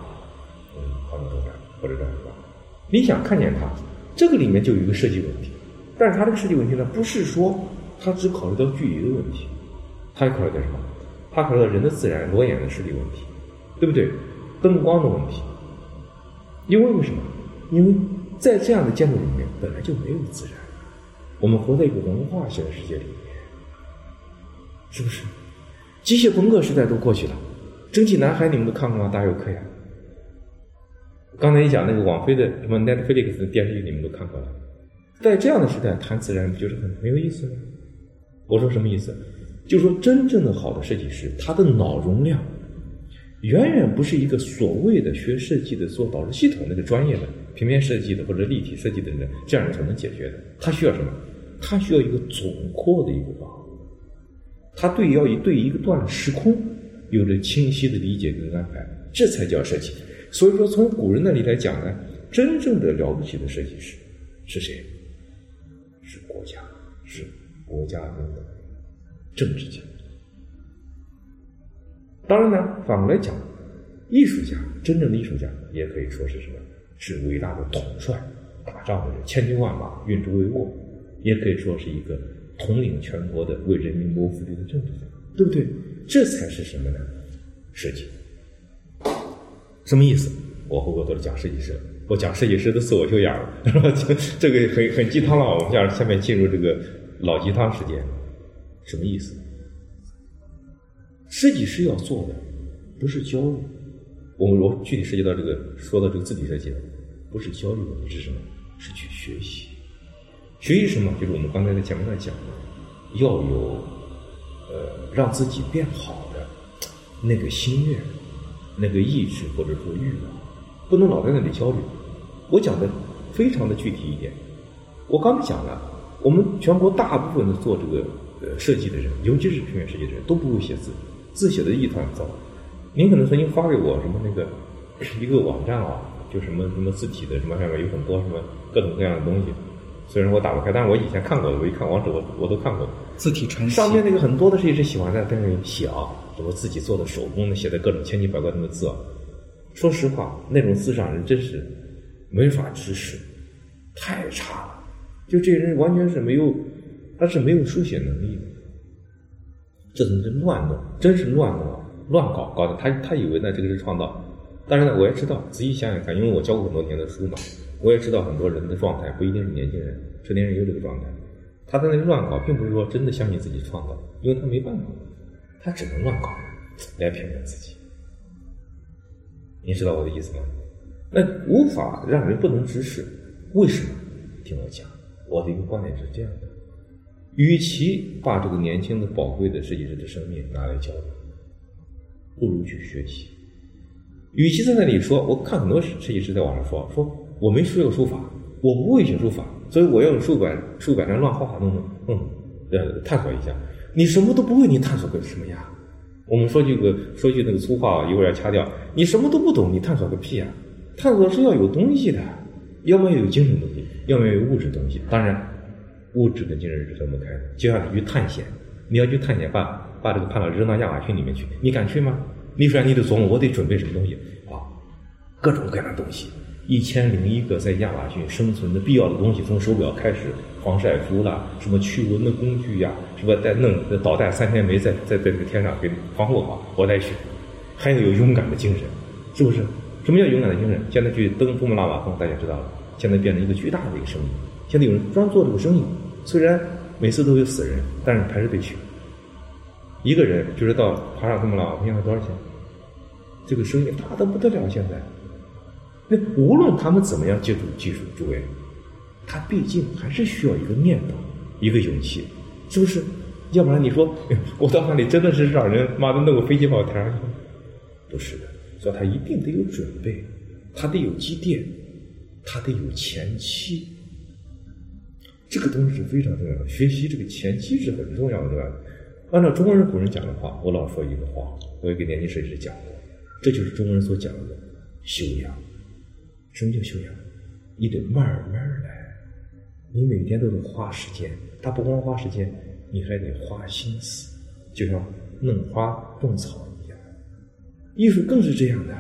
嗯，杭州东站火车站是吧？你想看见它，这个里面就有一个设计问题，但是它这个设计问题呢，不是说它只考虑到距离的问题，它还考虑到什么？它考虑到人的自然裸眼的视力问题。对不对？灯光的问题，因为为什么？因为在这样的建筑里面本来就没有自然，我们活在一个文化型的世界里面，是不是？机械朋克时代都过去了，蒸汽男孩你们都看过吗？大家有课呀。刚才你讲那个网飞的什么 Netflix 的电视剧，你们都看过了。在这样的时代谈自然，不就是很没有意思吗？我说什么意思？就说真正的好的设计师，他的脑容量。远远不是一个所谓的学设计的做导入系统那个专业的平面设计的或者立体设计的人这样人所能解决的。他需要什么？他需要一个总括的一个把握。他对要以对一个段时空有着清晰的理解跟安排，这才叫设计。所以说，从古人那里来讲呢，真正的了不起的设计师是谁？是国家，是国家中的政治家。当然呢，反过来讲，艺术家真正的艺术家也可以说是什么？是伟大的统帅，打仗的人，千军万马，运筹帷幄；也可以说是一个统领全国的，为人民谋福利的政治家，对不对？这才是什么呢？设计。什么意思？我后过都是讲设计师，我讲设计师的自我修养？<laughs> 这个很很鸡汤了。我们下下面进入这个老鸡汤时间，什么意思？设计师要做的不是焦虑，我们我具体涉及到这个说到这个字体设计，不是焦虑问题是什么？是去学习。学习什么？就是我们刚才在前面在讲的，要有呃让自己变好的那个心愿、那个意志或者说欲望，不能老在那里焦虑。我讲的非常的具体一点，我刚才讲了，我们全国大部分的做这个呃设计的人，尤其是平面设计的人，都不会写字，字写的一团糟。您可能曾经发给我什么那个 <laughs> 一个网站啊，就什么什么字体的什么上面有很多什么各种各样的东西。虽然我打不开，但是我以前看过的，我一看网址，我我都看过。字体传奇上面那个很多的设计师喜欢在在那里写啊，什么自己做的手工的写的各种千奇百怪的字啊。说实话，那种字让人真是没法直视，太差了。就这人完全是没有，他是没有书写能力的。这怎么是乱弄？真是乱弄啊！乱搞搞的，他他以为呢这个是创造。当然呢，我也知道，仔细想想看，因为我教过很多年的书嘛。我也知道很多人的状态不一定是年轻人，成年人有这个状态。他在那里乱搞，并不是说真的相信自己创造，因为他没办法，他只能乱搞来骗骗自己。你知道我的意思吗？那无法让人不能直视，为什么？听我讲，我的一个观点是这样的：与其把这个年轻的宝贵的设计师的生命拿来交流，不如去学习。与其在那里说，我看很多设计师在网上说说。我没学过书法，我不会写书法，所以我要用书板书板上乱画画弄弄，嗯，呃，探索一下。你什么都不会，你探索个什么呀？我们说句个说句那个粗话啊，一会儿要掐掉。你什么都不懂，你探索个屁啊！探索是要有东西的，要么有精神东西，要么有物质东西。当然，物质跟精神是分不开的。就像你去探险，你要去探险，把把这个潘老师扔到亚马逊里面去，你敢去吗？你首先你得琢磨，我得准备什么东西啊？各种各样的东西。一千零一个在亚马逊生存的必要的东西，从手表开始，防晒服啦，什么驱蚊的工具呀，什么再弄导弹三天没在在在这个天上给防护好，我再去。还要有勇敢的精神，是不是？什么叫勇敢的精神？现在去登珠穆朗玛峰，大家知道了，现在变成一个巨大的一个生意。现在有人专做这个生意，虽然每次都有死人，但是还是得去。一个人就是到爬上珠穆朗玛峰要多少钱？这个生意大的不得了，现在。那无论他们怎么样接触技术，诸位，他毕竟还是需要一个念头，一个勇气，是不是？要不然你说我到那里真的是让人妈的弄个飞机把我抬上去？<laughs> 不是的，所以他一定得有准备，他得有积淀，他得有前期。这个东西是非常重要的，学习这个前期是很重要的，对吧？按照中国人古人讲的话，我老说一个话，我也给年轻设计师讲过，这就是中国人所讲的修养。什么叫修养？你得慢慢来，你每天都得花时间。他不光花时间，你还得花心思，就像弄花种草一样。艺术更是这样的。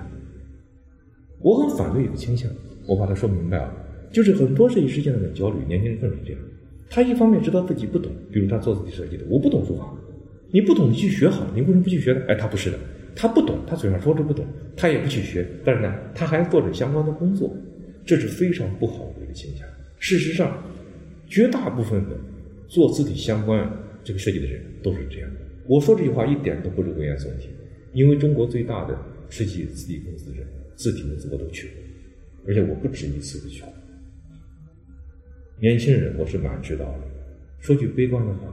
我很反对一个倾向，我把它说明白了，就是很多设计师现在很焦虑，年轻人更是这样。他一方面知道自己不懂，比如他做自己设计的，我不懂书法，你不懂你去学好，你为什么不去学呢？哎，他不是的。他不懂，他嘴上说着不懂，他也不去学，但是呢，他还做着相关的工作，这是非常不好的一个现象。事实上，绝大部分的做字体相关这个设计的人都是这样。我说这句话一点都不是危言耸听，因为中国最大的设计字体公司的人，字体公司我都去过，而且我不止一次的去过。年轻人我是蛮知道的，说句悲观的话，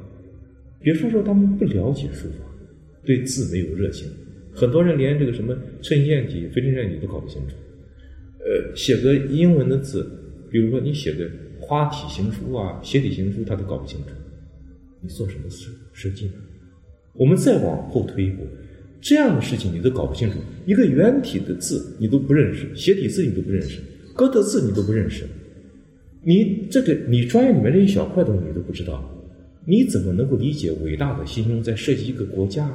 别说说他们不了解书法，对字没有热情。很多人连这个什么衬线体、非衬线体都搞不清楚，呃，写个英文的字，比如说你写个花体行书啊、斜体行书，他都搞不清楚。你做什么设设计呢？我们再往后推一步，这样的事情你都搞不清楚，一个圆体的字你都不认识，斜体字你都不认识，哥特字你都不认识，你这个你专业里面这一小块东西你都不知道，你怎么能够理解伟大的心胸在设计一个国家？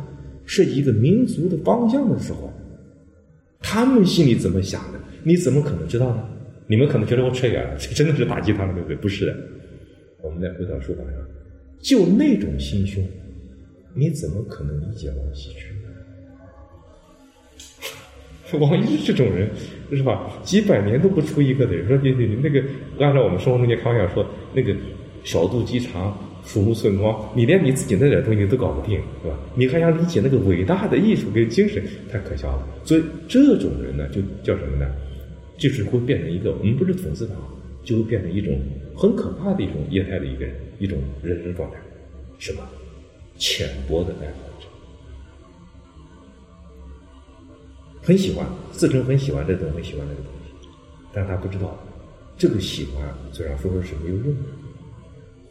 是一个民族的方向的时候，他们心里怎么想的？你怎么可能知道呢？你们可能觉得我扯远了，<laughs> 这真的是打击他们，对不对？不是的，我们再回到书法上，就那种心胸，你怎么可能理解 <laughs> 王羲之？王羲之这种人，是吧？几百年都不出一个的人，说你你那个，按照我们生活中间开玩笑说，那个小肚鸡肠。鼠目寸光，你连你自己那点东西都搞不定，是吧？你还想理解那个伟大的艺术跟精神，太可笑了。所以这种人呢，就叫什么呢？就是会变成一个，我们不是讽刺他，就会变成一种很可怕的一种业态的一个人，一种人生状态，什么？浅薄的爱好者，很喜欢，自称很喜欢这东西，很喜欢那个东西，但他不知道，这个喜欢虽然说说是没有用的。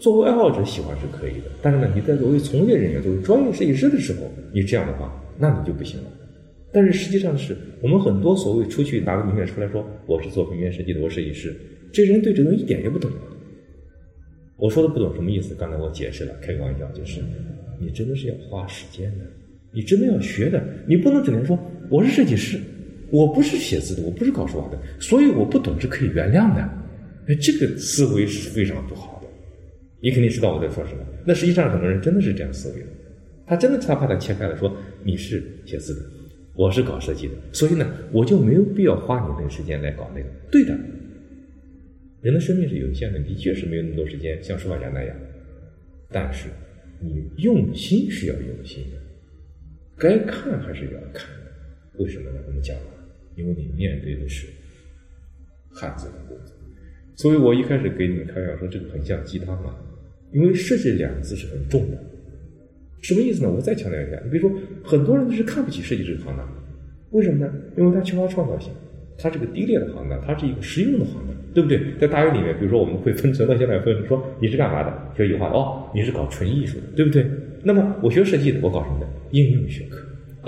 作为爱好者喜欢是可以的，但是呢，你在作为从业人员、作为专业设计师的时候，你这样的话，那你就不行了。但是实际上是我们很多所谓出去拿个名片出来说我是做平面设计的，我设计师，这人对这个一点也不懂。我说的不懂什么意思？刚才我解释了，开个玩笑，就是你真的是要花时间的，你真的要学的，你不能整天说我是设计师，我不是写字的，我不是搞书法的，所以我不懂是可以原谅的。哎，这个思维是非常不好。你肯定知道我在说什么。那实际上很多人真的是这样思维的，他真的他把它切开了，说你是写字的，我是搞设计的，所以呢，我就没有必要花你那个时间来搞那个。对的，人的生命是有限的，的确是没有那么多时间像书法家那样。但是你用心是要用心的，该看还是要看的。为什么呢？我们讲了，因为你面对的是汉字的工作。所以我一开始给你们开玩笑说，这个很像鸡汤嘛。因为设计两个字是很重的，什么意思呢？我再强调一下，你比如说，很多人是看不起设计这个行当，为什么呢？因为它缺乏创造性，它是个低劣的行当，它是一个实用的行当，对不对？在大学里面，比如说我们会分成到现在分说你是干嘛的？学一句话哦，你是搞纯艺术的，对不对？那么我学设计的，我搞什么的？应用学科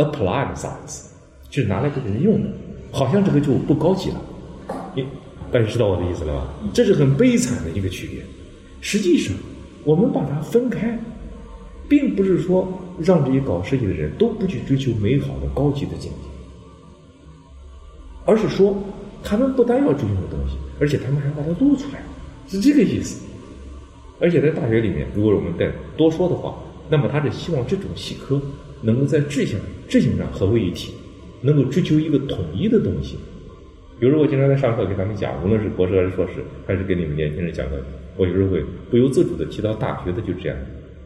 ，applied science，就是拿来给人用的，好像这个就不高级了。你大家知道我的意思了吧？这是很悲惨的一个区别，实际上。我们把它分开，并不是说让这些搞设计的人都不去追求美好的高级的境界，而是说他们不但要追求的东西，而且他们还要把它录出来，是这个意思。而且在大学里面，如果我们再多说的话，那么他是希望这种系科能够在志向志向上合为一体，能够追求一个统一的东西。比如我经常在上课给他们讲，无论是博士还是硕士，还是给你们年轻人讲课。我有时候会不由自主的提到大学的，就是这样。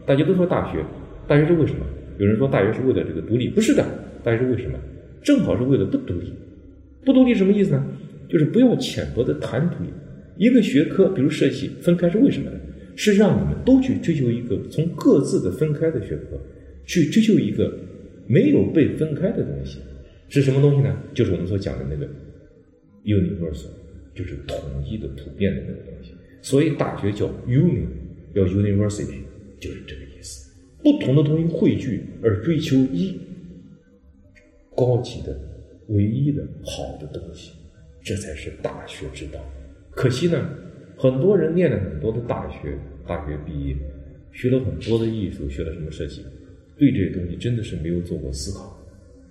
大家都说大学，大学是为什么？有人说大学是为了这个独立，不是的，大学是为什么？正好是为了不独立。不独立什么意思呢？就是不要浅薄的谈独立。一个学科，比如设计，分开是为什么呢？是让你们都去追求一个从各自的分开的学科，去追求一个没有被分开的东西，是什么东西呢？就是我们所讲的那个 universal，就是统一的、普遍的那个东西。所以大学叫 uni，叫 university，就是这个意思。不同的东西汇聚而追求一高级的、唯一的好的东西，这才是大学之道。可惜呢，很多人念了很多的大学，大学毕业，学了很多的艺术，学了什么设计，对这些东西真的是没有做过思考，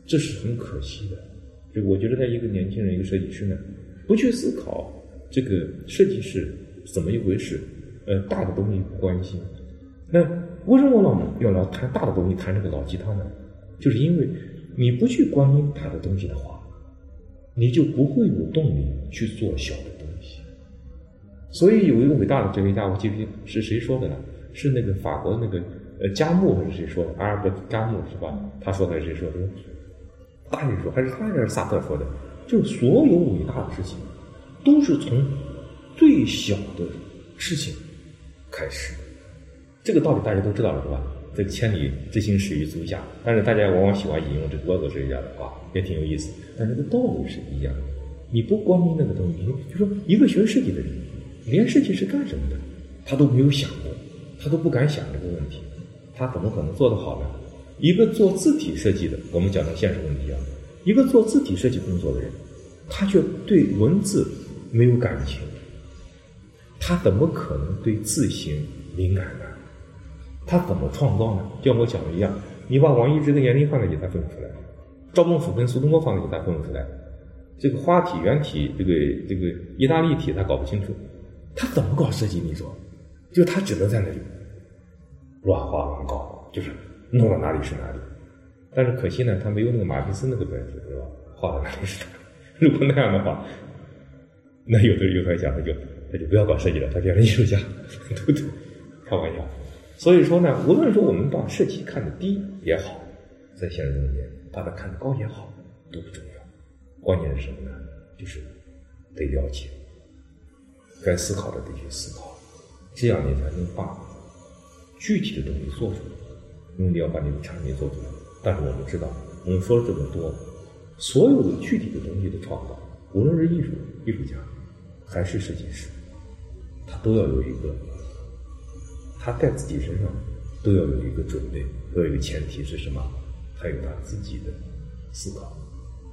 这是很可惜的。就我觉得，他一个年轻人，一个设计师呢，不去思考这个设计师。怎么一回事？呃，大的东西不关心。那为什么我老要老谈大的东西，谈这个老鸡汤呢？就是因为你不去关心大的东西的话，你就不会有动力去做小的东西。所以有一个伟大的哲学家，我记不清是谁说的了，是那个法国的那个呃加木还是谁说的？阿尔伯加木是吧？他说的还是谁说的？大约说还是他还是萨特说的？就是所有伟大的事情都是从。最小的事情开始，这个道理大家都知道了，是吧？这千里之行，始于足下。但是大家往往喜欢引用这个俄国哲学家的话，也挺有意思。但这个道理是一样的。你不关心那个东西，你就说一个学设计的人，连设计是干什么的，他都没有想过，他都不敢想这个问题，他怎么可能做得好呢？一个做字体设计的，我们讲的现实问题啊，一个做字体设计工作的人，他却对文字没有感情。他怎么可能对字形敏感呢？他怎么创造呢？就像我讲的一样，你把王羲之跟颜林放在一起，他分不出来；赵孟頫跟苏东坡放在一起，他分不出来。这个花体、圆体、这个这个意大利体，他搞不清楚。他怎么搞设计？你说，就他只能在那里乱画乱搞，就是弄到哪里是哪里。但是可惜呢，他没有那个马蒂斯那个本事，是吧？画到哪里是哪里。如果那样的话，那有的有的讲他就。他就不要搞设计了，他变成艺术家，<laughs> 对不对？开玩笑。所以说呢，无论说我们把设计看得低也好，在现实中间把它看得高也好，都不重要。关键是什么呢？就是得了解，该思考的得去思考，这样你才能把具体的东西做出来。因为你要把你的产品做出来。但是我们知道，我们说了这么多，所有的具体的东西的创造，无论是艺术艺术家，还是设计师，他都要有一个，他在自己身上都要有一个准备，都要有一个前提是什么？他有他自己的思考，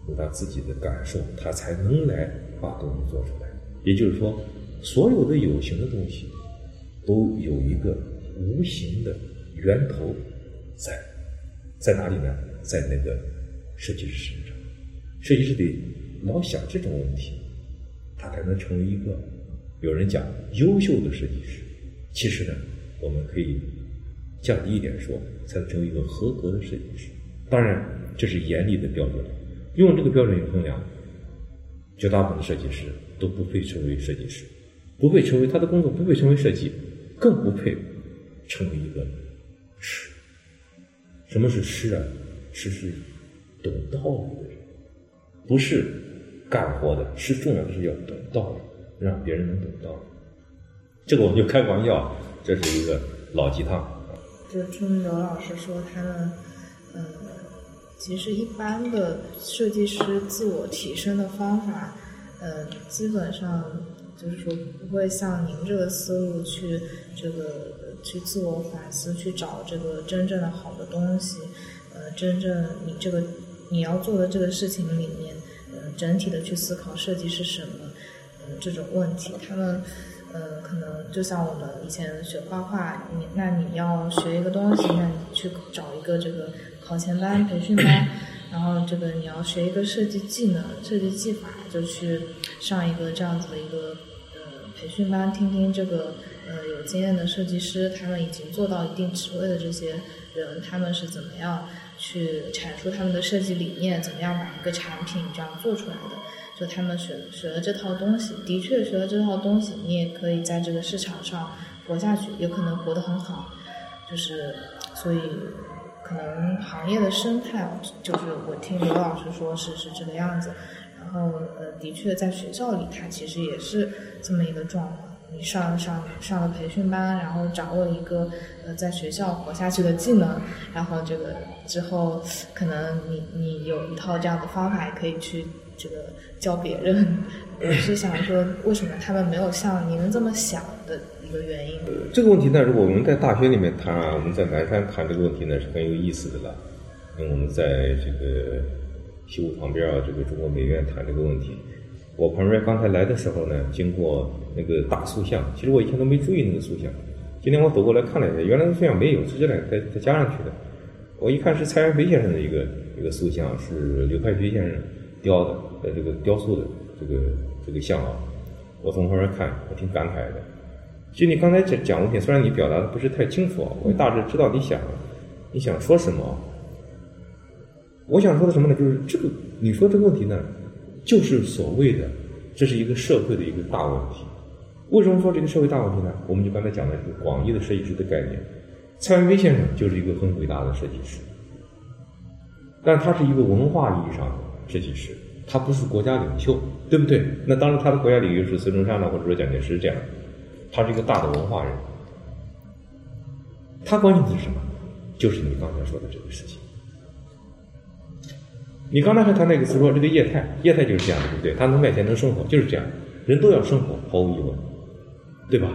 有他自己的感受，他才能来把东西做出来。也就是说，所有的有形的东西，都有一个无形的源头在。在哪里呢？在那个设计师身上，设计师得老想这种问题，他才能成为一个有人讲优秀的设计师。其实呢，我们可以降低一点说，才能成为一个合格的设计师。当然，这是严厉的标准，用这个标准去衡量，绝大部分的设计师都不配成为设计师，不配成为他的工作，不配成为设计，更不配成为一个师。什么是师啊？师是懂道理的人，不是干活的。师重要的是要懂道理，让别人能懂到。这个我们就开个玩笑，这是一个老鸡汤。就听刘老师说，他们嗯，其实一般的设计师自我提升的方法，嗯，基本上就是说不会像您这个思路去这个。去自我反思，去找这个真正的好的东西，呃，真正你这个你要做的这个事情里面，呃，整体的去思考设计是什么，这种问题，他们，呃，可能就像我们以前学画画，你那你要学一个东西，那你去找一个这个考前班、培训班，<clears throat> 然后这个你要学一个设计技能、设计技法，就去上一个这样子的一个呃培训班，听听这个。呃，有经验的设计师，他们已经做到一定职位的这些人，他们是怎么样去阐述他们的设计理念？怎么样把一个产品这样做出来的？就他们学学了这套东西，的确学了这套东西，你也可以在这个市场上活下去，有可能活得很好。就是，所以可能行业的生态，就是我听刘老师说是是这个样子。然后，呃，的确在学校里，它其实也是这么一个状况。你上上上了培训班，然后掌握一个呃在学校活下去的技能，然后这个之后可能你你有一套这样的方法，也可以去这个教别人。<laughs> 我是想说，为什么他们没有像您这么想的一个原因？这个问题呢，如果我们在大学里面谈啊，我们在南山谈这个问题呢，是很有意思的了。因为我们在这个西湖旁边啊，这个中国美院谈这个问题。我旁边刚才来的时候呢，经过那个大塑像，其实我以前都没注意那个塑像。今天我走过来看了一下，原来的塑像没有，是这两再再加上去的。我一看是蔡元培先生的一个一个塑像，是刘太学先生雕的，呃，这个雕塑的这个这个像啊。我从旁边看，我挺感慨的。其实你刚才讲讲问题，虽然你表达的不是太清楚啊，我大致知道你想你想说什么。我想说的什么呢？就是这个你说这个问题呢？就是所谓的，这是一个社会的一个大问题。为什么说这个社会大问题呢？我们就刚才讲的这个广义的设计师的概念。蔡元培先生就是一个很伟大的设计师，但他是一个文化意义上的设计师，他不是国家领袖，对不对？那当然，他的国家领袖是孙中山呢，或者说蒋介石这样，他是一个大的文化人。他关心的是什么？就是你刚才说的这个事情。你刚才还谈那个词说这个业态，业态就是这样的，对不对？他能卖钱能生活，就是这样。人都要生活，毫无疑问，对吧？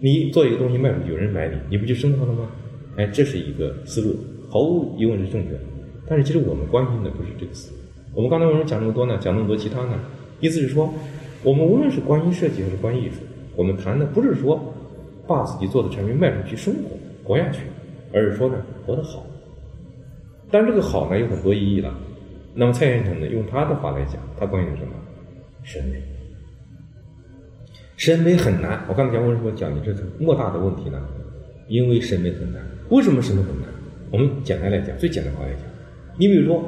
你做一个东西卖出去，有人买你，你不就生活了吗？哎，这是一个思路，毫无疑问是正确的。但是其实我们关心的不是这个思路。我们刚才为什么讲那么多呢？讲那么多其他呢？意思是说，我们无论是关于设计还是关于艺术，我们谈的不是说把自己做的产品卖出去生活活下去，而是说呢活得好。但这个好呢有很多意义了。那么蔡先生呢？用他的话来讲，他关于什么？审美。审美很难。我刚才讲为什么讲你这个莫大的问题呢？因为审美很难。为什么审美很难？我们简单来讲，最简单的话来讲，你比如说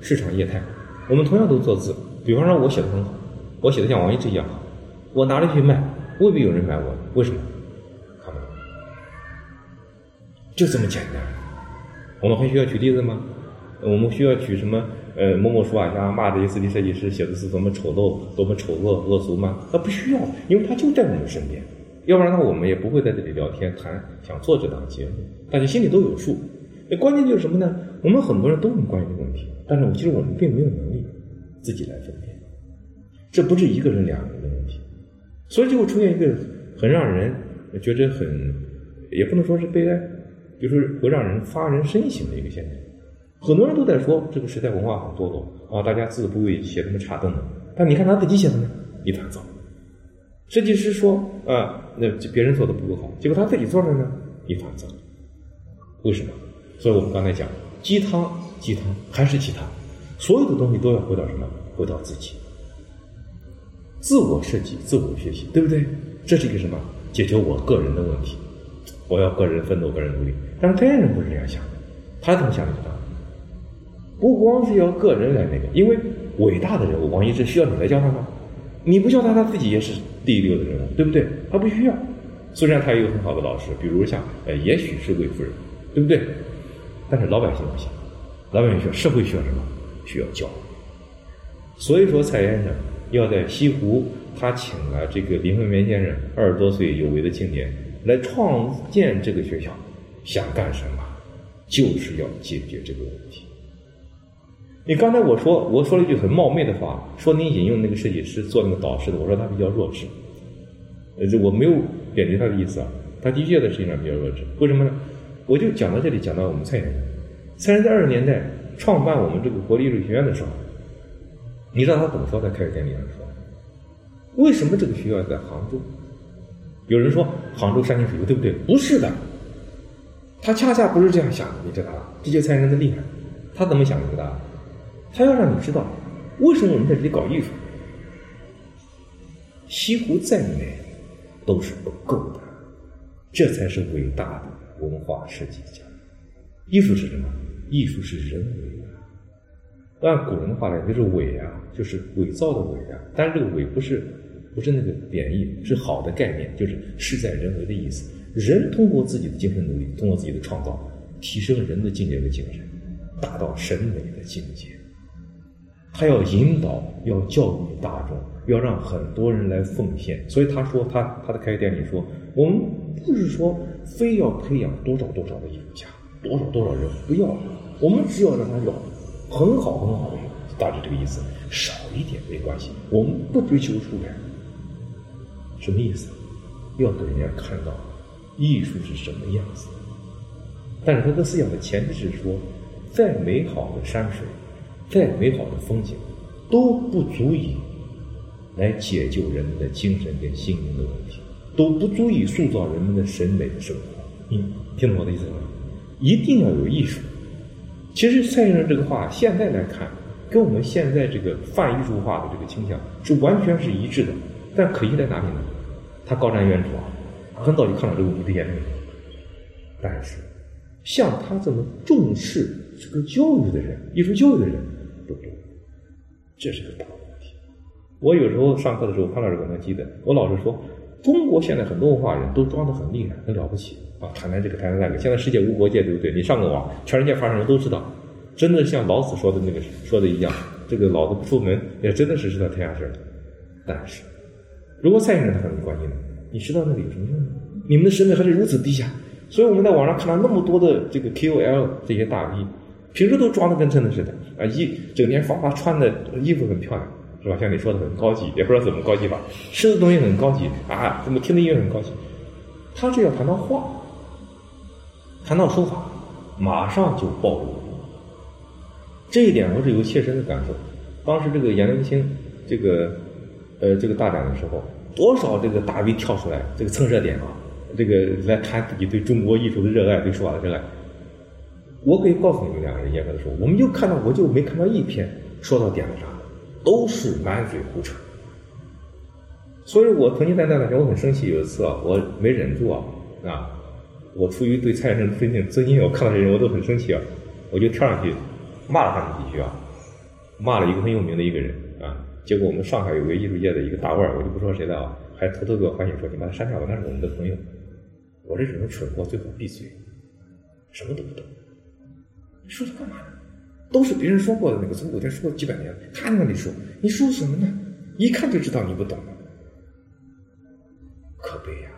市场业态，我们同样都做字，比方说我写的很好，我写的像王一之一样好，我拿着去卖，未必有人买我。为什么？看不懂。就这么简单。我们还需要举例子吗？我们需要举什么？呃，某某书法家骂这些四 D 设计师写的字多么丑陋、多么丑恶、恶俗吗？那不需要，因为他就在我们身边。要不然的话，我们也不会在这里聊天谈，想做这档节目，大家心里都有数。那关键就是什么呢？我们很多人都很关心，但是我其实我们并没有能力自己来分辨。这不是一个人、两个人的问题，所以就会出现一个很让人觉得很，也不能说是悲哀，就是会让人发人深省的一个现象。很多人都在说这个时代文化很堕落啊，大家字不会写那么差等等。但你看他自己写的呢，一团糟。设计师说啊，那别人做的不够好，结果他自己做的呢，一团糟。为什么？所以我们刚才讲，鸡汤，鸡汤还是鸡汤，所有的东西都要回到什么？回到自己，自我设计、自我学习，对不对？这是一个什么？解决我个人的问题，我要个人奋斗、个人努力。但是太阳人不是这样想的，他怎么想的？不光是要个人来那个，因为伟大的人物王羲之需要你来教他吗？你不教他，他自己也是第一流的人物，对不对？他不需要。虽然他也有很好的老师，比如像呃，也许是魏夫人，对不对？但是老百姓不行，老百姓需要社会需要什么？需要教。所以说，蔡先生要在西湖，他请了这个林徽民先生二十多岁有为的青年来创建这个学校，想干什么？就是要解决这个问题。你刚才我说我说了一句很冒昧的话，说你引用那个设计师做那个导师的，我说他比较弱智，呃，这我没有贬低他的意思啊，他的确在实际上比较弱智。为什么呢？我就讲到这里，讲到我们蔡先生，蔡先生在二十年代创办我们这个国立艺术学院的时候，你知道他怎么说？在开始典礼上说，为什么这个学校在杭州？有人说杭州山清水秀，对不对？不是的，他恰恰不是这样想的，你知道吧？这就蔡先生的厉害，他怎么想的？他要让你知道，为什么我们在这里搞艺术？西湖再美，都是不够的，这才是伟大的文化设计家。艺术是什么？艺术是人为的。按古人的话来，就是伪啊，就是伪造的伪啊。但是这个伪不是不是那个贬义，是好的概念，就是事在人为的意思。人通过自己的精神努力，通过自己的创造，提升人的境界和精神，达到审美的境界。他要引导，要教育大众，要让很多人来奉献。所以他说，他他的开典礼说，我们不是说非要培养多少多少的艺术家，多少多少人，不要，我们只要让他有很好很好的，大致这个意思，少一点没关系，我们不追求数量。什么意思？要给人家看到艺术是什么样子。但是他的思想的前提是说，再美好的山水。再美好的风景，都不足以来解救人们的精神跟心灵的问题，都不足以塑造人们的审美的生活。你听懂我的意思吗？一定要有艺术。其实蔡先生这个话，现在来看，跟我们现在这个泛艺术化的这个倾向是完全是一致的。但可惜在哪里呢？他高瞻远瞩啊，很早就看到这个问题的严重性。但是，像他这么重视这个教育的人，艺术教育的人。不多，这是个大问题。我有时候上课的时候，潘老师可能记得，我老是说，中国现在很多文化人都装的很厉害，很了不起啊，谈谈这个，谈谈那个。现在世界无国界，对不对？你上个网，全世界发生的都知道。真的像老子说的那个说的一样，这个老子不出门，也真的是知道天下事了但是，如果再有人他很关心的，你知道那里有什么用呢？你们的审美还是如此低下，所以我们在网上看到那么多的这个 KOL 这些大 V。平时都装的跟真的似的啊！一整天发发穿的衣服很漂亮，是吧？像你说的很高级，也不知道怎么高级法。吃的东西很高级啊，怎么听的音乐很高级？他是要谈到画，谈到书法，马上就暴露。这一点我是有切身的感受。当时这个颜真卿这个呃这个大展的时候，多少这个大 V 跳出来，这个蹭热点啊，这个来谈自己对中国艺术的热爱，对书法的热爱。我可以告诉你们两个人严格的说，我们就看到，我就没看到一篇说到点子上，都是满嘴胡扯。所以我曾经在那段时间我很生气，有一次啊，我没忍住啊，啊，我出于对蔡先生尊敬尊敬，我看到这人我都很生气啊，我就跳上去骂了他们几句啊，骂了一个很有名的一个人啊，结果我们上海有个艺术界的一个大腕儿，我就不说谁了啊，还偷偷给我发信说，你把他删掉吧，那是我们的朋友。我这种蠢货最好闭嘴。什么都不懂。你说他干嘛呢？都是别人说过的那个，从古代说了几百年了，他那里说，你说什么呢？一看就知道你不懂，可悲呀！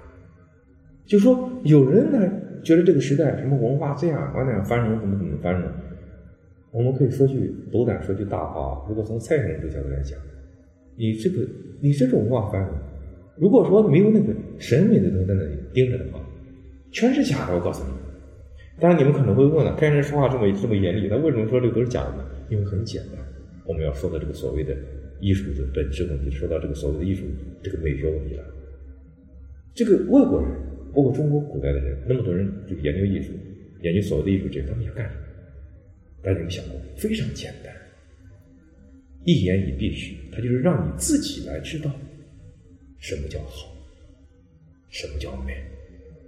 就说有人呢，觉得这个时代什么文化这样那样繁荣，怎么怎么繁荣？我们可以说句斗胆说句大话，如果从蔡先生这个角度来讲，你这个你这种文化繁荣，如果说没有那个审美的东西在那里盯着的话，全是假的。我告诉你，当然你们可能会问了，蔡先生说话这么这么严厉，那为什么说这个都是假的呢？因为很简单，我们要说的这个所谓的艺术的本质问题，说到这个所谓的艺术这个美学问题了。这个外国人，包括中国古代的人，那么多人就研究艺术，研究所谓的艺术，这他们想干什么？大家有没有想过？非常简单，一言以蔽之，它就是让你自己来知道什么叫好，什么叫美，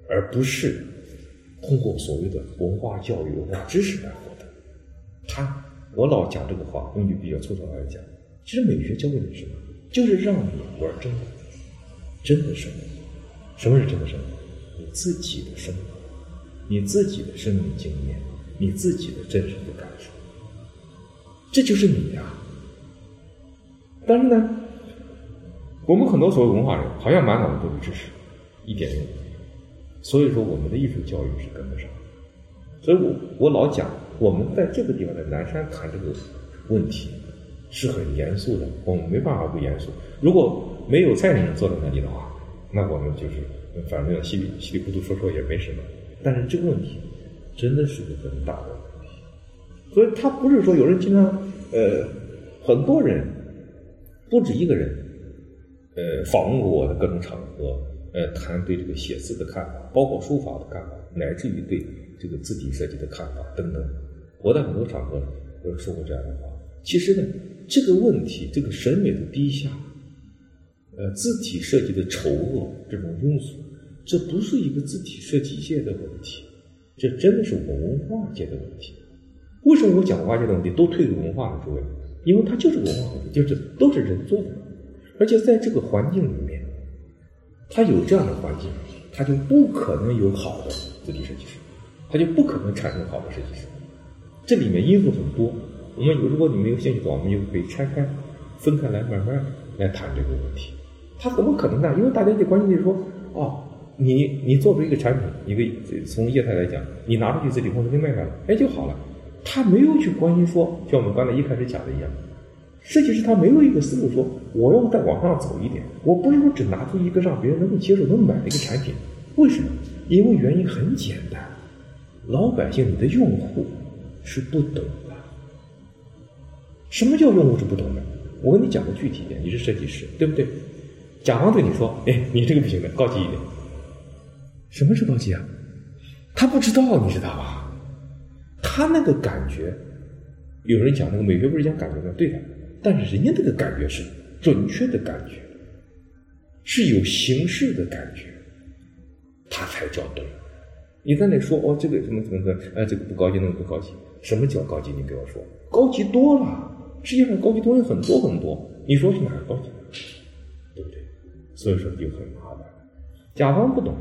而不是通过所谓的文化教育、文化知识来获得。他，我老讲这个话，用句比较粗糙来讲，其实美学教给你什么？就是让你玩真的，真的生活。什么是真的生活？你自己的生活，你自己的生命经验。你自己的真实的感受，这就是你呀。但是呢，我们很多所谓文化人，好像满脑子都是知识，一点用。所以说，我们的艺术教育是跟不上。所以我我老讲，我们在这个地方的南山谈这个问题是很严肃的，我们没办法不严肃。如果没有蔡先生坐在那里的话，那我们就是反正稀里稀里糊涂说说也没什么。但是这个问题。真的是个很大的问题，所以他不是说有人经常，呃，很多人，不止一个人，呃，访问过我的各种场合，呃，谈对这个写字的看法，包括书法的看法，乃至于对这个字体设计的看法等等。我在很多场合都说过这样的话。其实呢，这个问题，这个审美的低下，呃，字体设计的丑恶，这种庸俗，这不是一个字体设计界的问题。这真的是文化界的问题。为什么我讲文化界的问题都推给文化的诸位？因为它就是文化问题，就是都是人做的。而且在这个环境里他，有这样的环境，他就不可能有好的自己设计师，他就不可能产生好的设计师。这里面因素很多。我们如果你没有兴趣的话，我们就可以拆开、分开来慢慢来谈这个问题。他怎么可能呢？因为大家的关心就是说，哦。你你做出一个产品，一个从业态来讲，你拿出去自己公司就卖开了，哎就好了。他没有去关心说，像我们刚才一开始讲的一样，设计师他没有一个思路说，我要再往上走一点。我不是说只拿出一个让别人能够接受、能买的一个产品。为什么？因为原因很简单，老百姓你的用户是不懂的。什么叫用户是不懂的？我跟你讲个具体一点，你是设计师，对不对？甲方对你说，哎，你这个不行的，高级一点。什么是高级啊？他不知道，你知道吧？他那个感觉，有人讲那个美学不是讲感觉吗？对的，但是人家那个感觉是准确的感觉，是有形式的感觉，他才叫对。你在那说哦，这个怎么怎么怎么，哎，这个不高级，那个不高级。什么叫高级？你给我说，高级多了，世界上高级东西很多很多。你说是哪个高级？对不对？所以说就很麻烦。甲方不懂。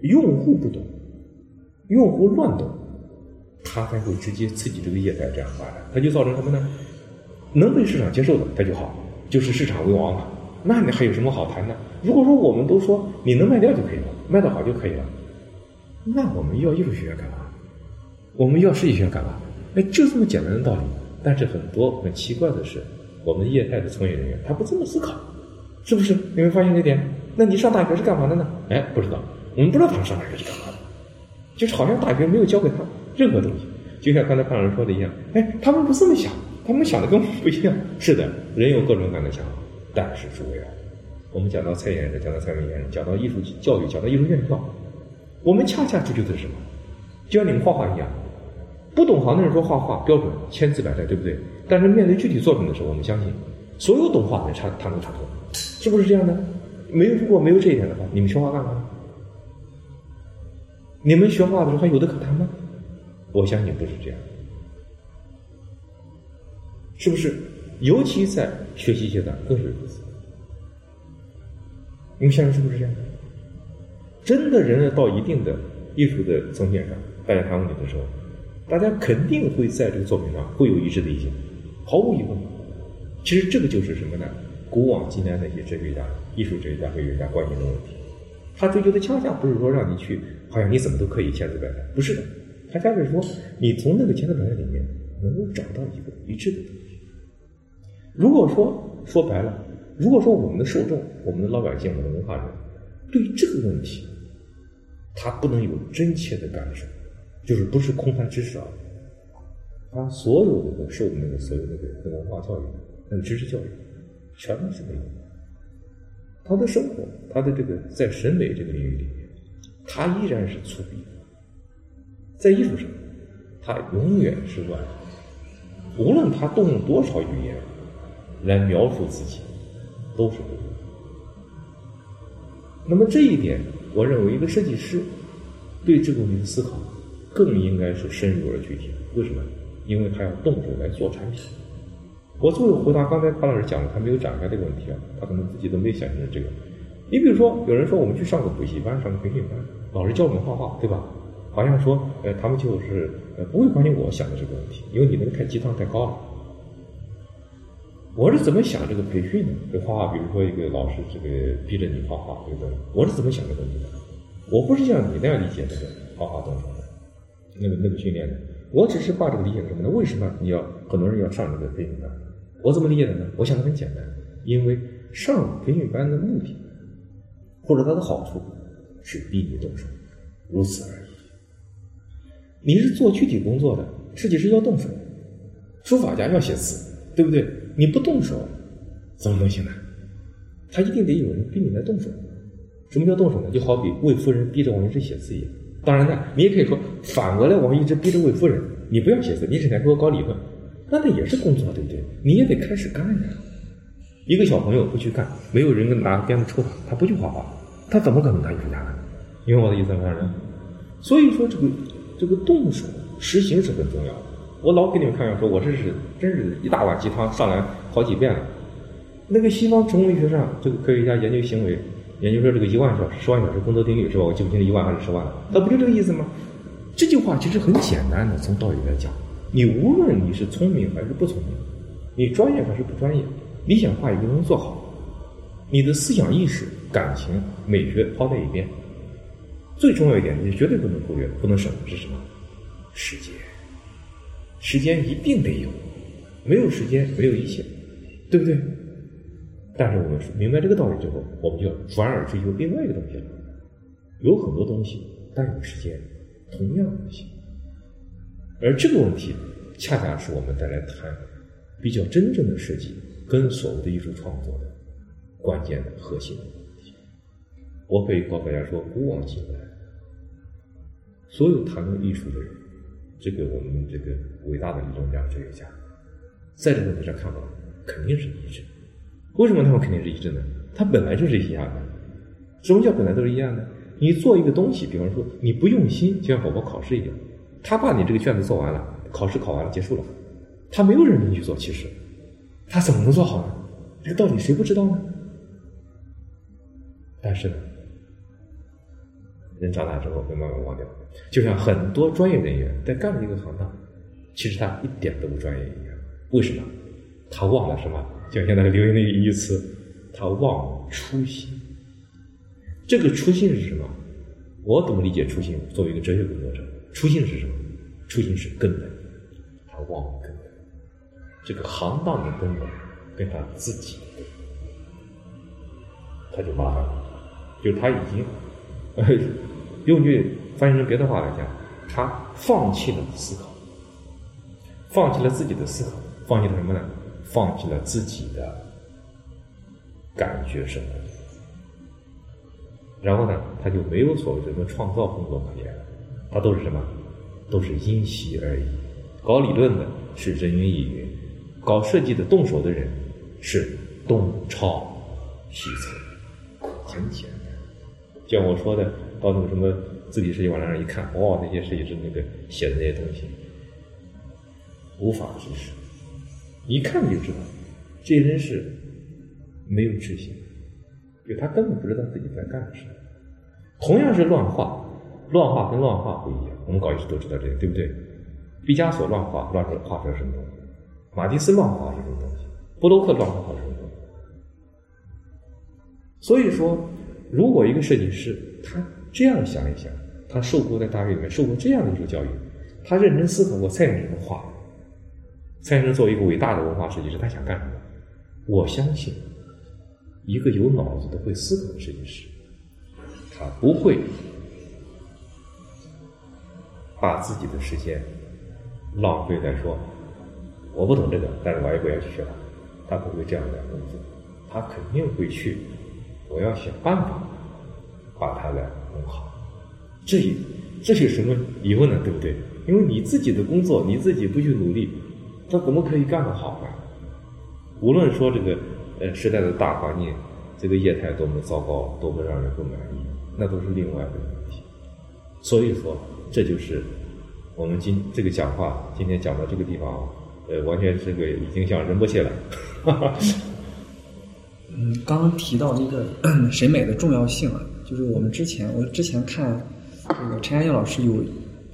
用户不懂，用户乱懂，他才会直接刺激这个业态这样发展，它就造成什么呢？能被市场接受的，它就好，就是市场为王嘛。那你还有什么好谈的？如果说我们都说你能卖掉就可以了，卖得好就可以了，那我们要艺术学院干嘛？我们要设计学院干嘛？哎，就这么简单的道理。但是很多很奇怪的是，我们业态的从业人员他不这么思考，是不是？你会发现这点？那你上大学是干嘛的呢？哎，不知道。我们不知道他上大学是干嘛的，就是好像大学没有教给他任何东西，就像刚才潘老师说的一样，哎，他们不这么想，他们想的跟我们不一样。是的，人有各种各样的想法，但是诸位啊，我们讲到蔡先生，讲到蔡明先生，讲到艺术教育，讲到艺术院校，我们恰恰追求的是什么？就像你们画画一样，不懂行的人说画画标准千姿百态，对不对？但是面对具体作品的时候，我们相信，所有懂画的人差他能差不多，是不是这样的？没有如果没有这一点的话，你们学画干嘛？你们学画的时候还有的可谈吗？我相信不是这样，是不是？尤其在学习阶段更是如此。你们现在是不是这样？真的人类到一定的艺术的层面上，大家谈问题的时候，大家肯定会在这个作品上会有一致的意见，毫无疑问。其实这个就是什么呢？古往今来那些哲学家、艺术哲学家和艺术家关心的问题。他追求的恰恰不是说让你去，好像你怎么都可以千姿百态，不是的。他恰恰是说，你从那个千姿百态里面能够找到一个一致的东西。如果说说白了，如果说我们的受众、我们的老百姓、我们的文化人对这个问题，他不能有真切的感受，就是不是空谈知识啊，他所有的受的那个所有那个文化教育、那个知识教育，全都是没有。他的生活，他的这个在审美这个领域里面，他依然是粗鄙的。在艺术上，他永远是乱的。无论他动用多少语言来描述自己，都是不对。那么这一点，我认为一个设计师对这个问题的思考，更应该是深入而具体。为什么？因为他要动手来做产品。我最后回答刚才潘老师讲的，他没有展开这个问题啊，他可能自己都没想清楚这个。你比如说，有人说我们去上个补习班，上个培训班，老师教我们画画，对吧？好像说，呃，他们就是呃不会关心我想的这个问题，因为你那个太鸡汤太高了。我是怎么想这个培训的？这画画，比如说一个老师这个逼着你画画，对不对？我是怎么想这个问题的？我不是像你那样理解这个画画动手的，那个那个训练的。我只是把这个理解什么呢？为什么你要很多人要上这个培训班？我怎么理解的呢？我想的很简单，因为上培训班的目的，或者它的好处，是逼你动手，如此而已。你是做具体工作的设计师，要动手；书法家要写字，对不对？你不动手，怎么能行呢？他一定得有人逼你来动手。什么叫动手呢？就好比魏夫人逼着王羲之写字一样。当然呢，你也可以说反过来，王羲之逼着魏夫人，你不要写字，你整天给我搞理论。那那也是工作，对不对？你也得开始干呀。一个小朋友不去干，没有人拿鞭子抽他，他不去画画，他怎么可能当艺术家呢？明白我的意思吗？所以说，这个这个动手实行是很重要的。我老给你们开玩笑说，我这是真是一大碗鸡汤上来好几遍了。那个西方成功学上，这个科学家研究行为，研究说这个一万小时、十万小时工作定律是吧？我记不清是一万还是十万了，那不就这个意思吗？这句话其实很简单的，从道理来讲。你无论你是聪明还是不聪明，你专业还是不专业，你想把一个东西做好，你的思想意识、感情、美学抛在一边，最重要一点，你绝对不能忽略、不能省的是什么？时间。时间一定得有，没有时间没有一切，对不对？但是我们明白这个道理之后，我们就转而追求另外一个东西了。有很多东西，但有时间，同样不行。而这个问题，恰恰是我们再来谈比较真正的设计跟所谓的艺术创作的关键的核心的问题。我可以告诉大家说，古往今来，所有谈论艺术的人，这个我们这个伟大的理论家、哲学家，在这个问题上看法肯定是一致。为什么他们肯定是一致呢？他本来就是一样的。什么叫本来都是一样的？你做一个东西，比方说你不用心，就像宝宝考试一样。他把你这个卷子做完了，考试考完了，结束了，他没有认真去做，其实他怎么能做好呢？这个道理谁不知道呢？但是呢，人长大之后会慢慢忘掉，就像很多专业人员在干一个行当，其实他一点都不专业一样。为什么？他忘了什么？就像现在流行的一句词，他忘了初心。这个初心是什么？我怎么理解初心？作为一个哲学工作者。初心是什么？初心是根本，他忘了根本。这个行当的根本跟他自己，他就麻烦了。就他已经，用句翻译成别的话来讲，他放弃了思考，放弃了自己的思考，放弃了什么呢？放弃了自己的感觉生活。然后呢，他就没有所谓的什么创造工作可言。他都是什么？都是因袭而已。搞理论的是人云亦云，搞设计的动手的人是东抄西凑，很简单。像我说的，到那个什么字体设计网站上一看，哇，那些设计师那个写的那些东西，无法直视，一看就知道，这些人是没有志心，就他根本不知道自己在干什么。同样是乱画。乱画跟乱画不一样，我们搞艺术都知道这个，对不对？毕加索乱画，乱画画出来什么东西？马蒂斯乱画是什么东西？波洛克乱画是什么东西？所以说，如果一个设计师他这样想一想，他受过在大学里面受过这样的艺术教育，他认真思考过蔡先生的画，蔡先生作为一个伟大的文化设计师，他想干什么？我相信，一个有脑子的会思考的设计师，他不会把自己的时间浪费在说我不懂这个，但是我也不要去学它，他不会这样来工作，他肯定会去。我要想办法把它来很好，这这是什么疑问呢？对不对？因为你自己的工作你自己不去努力，他怎么可以干得好呢？无论说这个呃时代的大环境，这个业态多么糟糕，多么让人不满意，那都是另外的问题。所以说，这就是我们今这个讲话今天讲到这个地方，呃，完全是个已经像仁波切了。哈 <laughs> 哈嗯，刚刚提到那个 <clears throat> 审美的重要性啊，就是我们之前我之前看这个陈嘉映老师有，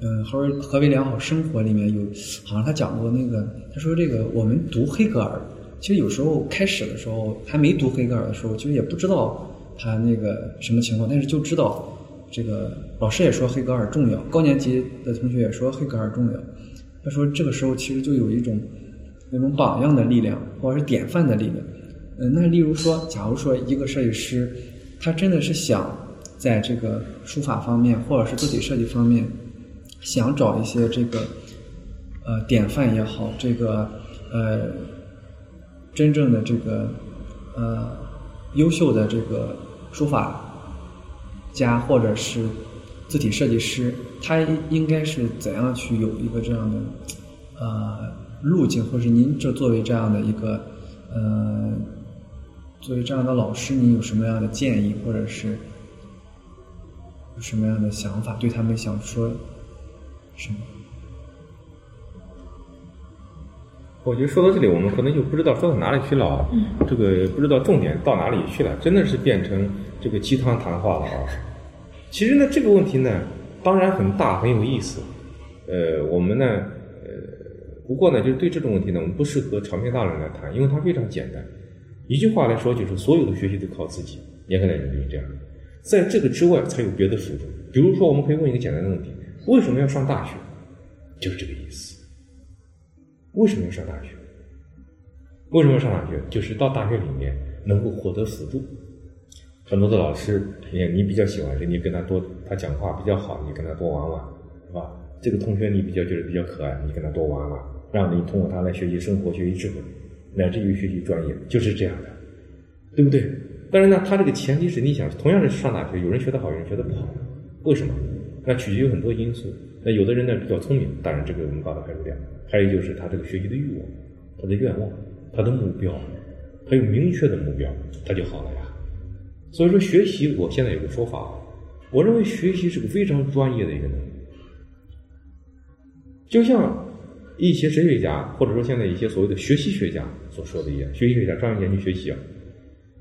嗯，何为何为良好生活里面有，好像他讲过那个，他说这个我们读黑格尔，其实有时候开始的时候还没读黑格尔的时候，其实也不知道他那个什么情况，但是就知道这个老师也说黑格尔重要，高年级的同学也说黑格尔重要，他说这个时候其实就有一种那种榜样的力量，或者是典范的力量。嗯，那例如说，假如说一个设计师，他真的是想在这个书法方面，或者是字体设计方面，想找一些这个呃典范也好，这个呃真正的这个呃优秀的这个书法家或者是字体设计师，他应该是怎样去有一个这样的呃路径，或者是您这作为这样的一个呃。作为这样的老师，你有什么样的建议，或者是有什么样的想法？对他们想说什么？我觉得说到这里，我们可能就不知道说到哪里去了啊。这个不知道重点到哪里去了，真的是变成这个鸡汤谈话了啊。<laughs> 其实呢，这个问题呢，当然很大，很有意思。呃，我们呢，呃，不过呢，就是对这种问题呢，我们不适合长篇大论来谈，因为它非常简单。一句话来说，就是所有的学习都靠自己。严格来讲就是这样，在这个之外才有别的辅助。比如说，我们可以问一个简单的问题：为什么要上大学？就是这个意思。为什么要上大学？为什么要上大学？就是到大学里面能够获得辅助。很多的老师，你你比较喜欢谁？你跟他多，他讲话比较好，你跟他多玩玩，是吧？这个同学你比较觉得比较可爱，你跟他多玩玩，让你通过他来学习生活，学习智慧。乃至于学习专业就是这样的，对不对？但是呢，他这个前提是你想，同样是上大学，有人学得好，有人学得不好，为什么？那取决于很多因素。那有的人呢比较聪明，当然这个我们把它排除掉。还有就是他这个学习的欲望、他的愿望、他的目标，他有明确的目标，他就好了呀。所以说学习，我现在有个说法，我认为学习是个非常专业的一个能力，就像。一些哲学家，或者说现在一些所谓的学习学家所说的一样，学习学家专门研究学习啊，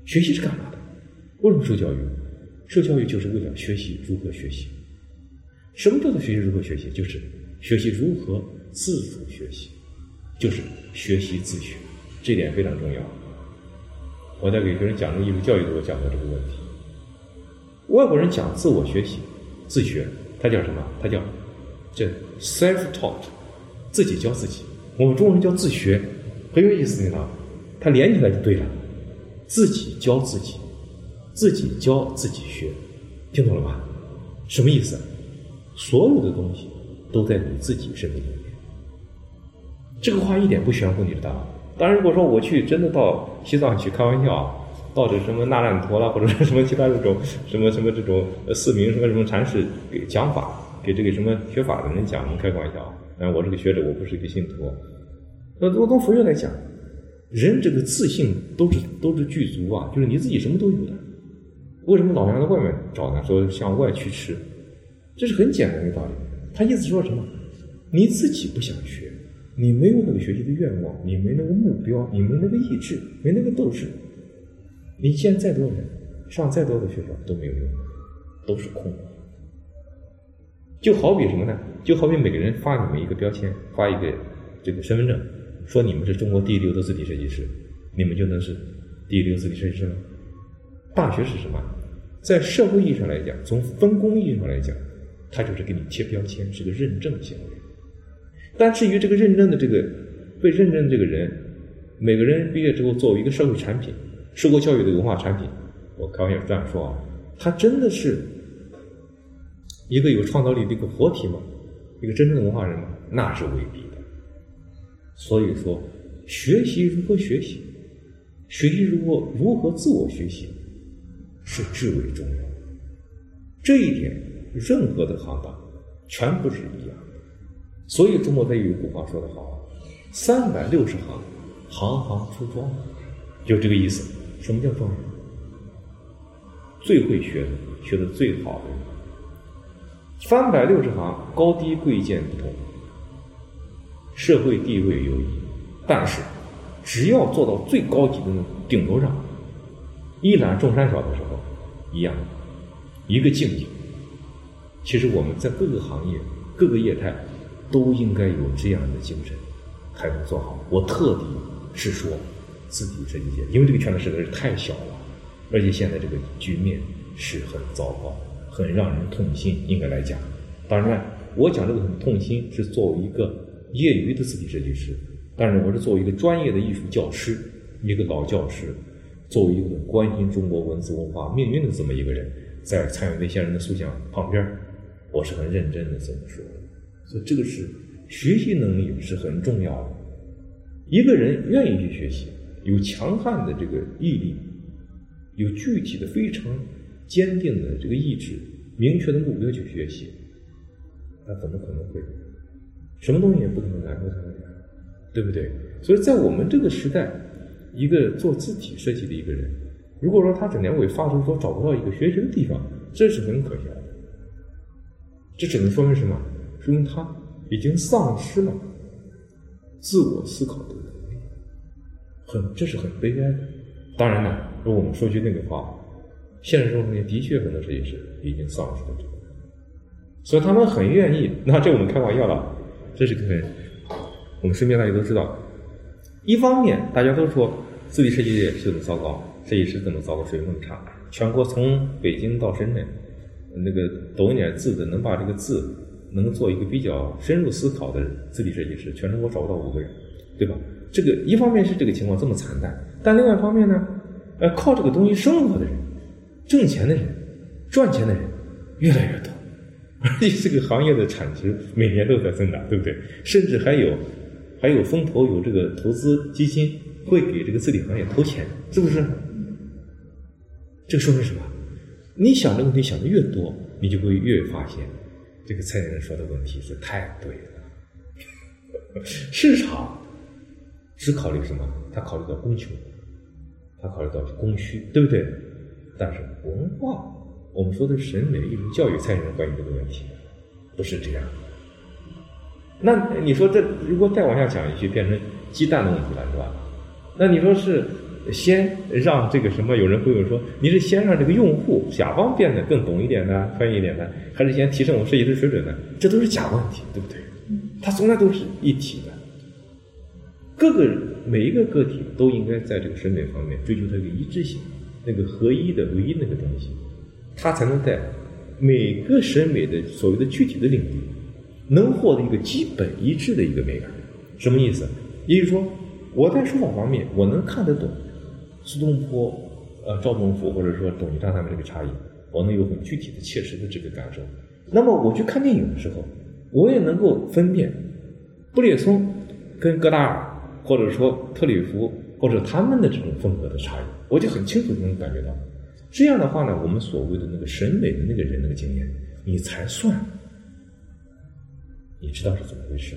学习是干嘛的？为什么受教育？受教育就是为了学习如何学习。什么叫做学习如何学习？就是学习如何自主学习，就是学习自学，这点非常重要。我在给学生讲这个艺术教育的时候讲过这个问题。外国人讲自我学习、自学，他叫什么？他叫这 self-taught。自己教自己，我们中国人叫自学，很有意思，你知道吗它连起来就对了。自己教自己，自己教自己学，听懂了吧？什么意思？所有的东西都在你自己身里面。这个话一点不玄乎，你知道吗？当然，如果说我去真的到西藏去开玩笑，到这什么那烂陀啦，或者是什么其他这种什么什么这种寺名什么什么禅师给讲法，给这个什么学法的人讲，我们开个玩笑。啊，我是个学者，我不是一个信徒。那从从佛学来讲，人这个自信都是都是具足啊，就是你自己什么都有的。为什么老娘在外面找呢？说向外去吃，这是很简单的道理。他意思说什么？你自己不想学，你没有那个学习的愿望，你没那个目标，你没那个意志，没那个斗志，你见再多人，上再多的学校都没有用，都是空。就好比什么呢？就好比每个人发你们一个标签，发一个这个身份证，说你们是中国第一流的字体设计师，你们就能是第一流字体设计师吗？大学是什么？在社会意义上来讲，从分工意义上来讲，它就是给你贴标签，是个认证行为。但至于这个认证的这个被认证的这个人，每个人毕业之后作为一个社会产品，受过教育的文化产品，我开玩笑这样说啊，他真的是一个有创造力的一个活体吗？一个真正的文化人吗？那是未必。所以说，学习如何学习，学习如何如何自我学习，是至为重要。这一点，任何的行当全部是一样的。所以中国在有古话说得好：“三百六十行，行行出状元。”就这个意思。什么叫状元？最会学的，学的最好的人。三百六十行，高低贵贱不同，社会地位有异，但是只要做到最高级的那顶头上，一览众山小的时候，一样，一个境界。其实我们在各个行业、各个业态。都应该有这样的精神，才能做好。我特地是说自己这一届，因为这个圈子实在是太小了，而且现在这个局面是很糟糕，很让人痛心。应该来讲，当然，我讲这个很痛心，是作为一个业余的字体设计师，但是我是作为一个专业的艺术教师，一个老教师，作为一个关心中国文字文化命运的这么一个人，在蔡元培先生的塑像旁边，我是很认真的这么说的。所以，这个是学习能力是很重要的。一个人愿意去学习，有强悍的这个毅力，有具体的非常坚定的这个意志，明确的目标去学习，他怎么可能会什么东西也不可能难住他的，对不对？所以在我们这个时代，一个做字体设计的一个人，如果说他整天为发愁说找不到一个学习的地方，这是很可笑的。这只能说明什么？说明他已经丧失了自我思考的能力，很这是很悲哀的。当然呢，如果我们说句那个话，现实生活中的确很多设计师已经丧失了这个，<laughs> 所以他们很愿意。那这我们开玩笑了，这是很我们身边大家都知道。一方面，大家都说字体设计界是么糟糕，设计师怎么糟糕，水平那么差。全国从北京到深圳，那个懂一点字的，能把这个字。能做一个比较深入思考的字体设计师，全中国找不到五个人，对吧？这个一方面是这个情况这么惨淡，但另外一方面呢，呃，靠这个东西生活的人、挣钱的人、赚钱的人越来越多，而 <laughs> 且这个行业的产值每年都在增长，对不对？甚至还有还有风投有这个投资基金会给这个字体行业投钱，是不是？这个说明什么？你想的问题想的越多，你就会越发现。这个蔡先生说的问题是太对了。<laughs> 市场只考虑什么？他考虑到供求，他考虑到供需，对不对？但是文化，我们说的审美、艺术教育，蔡先生关于这个问题不是这样。那你说这如果再往下讲一句，变成鸡蛋的问题了，是吧？那你说是？先让这个什么？有人会问说：“你是先让这个用户甲方变得更懂一点呢，专业一点呢，还是先提升我们设计师水准呢？”这都是假问题，对不对？它从来都是一体的。各个每一个个体都应该在这个审美方面追求它一个一致性，那个合一的唯一那个东西，他才能在每个审美的所谓的具体的领域，能获得一个基本一致的一个美感。什么意思？也就是说，我在书法方面，我能看得懂。苏东坡、呃赵孟頫或者说董其昌他们这个差异，我能有很具体的、切实的这个感受。那么我去看电影的时候，我也能够分辨布列松跟戈达尔，或者说特里弗或者他们的这种风格的差异，我就很清楚能感觉到。这样的话呢，我们所谓的那个审美的那个人那个经验，你才算你知道是怎么回事，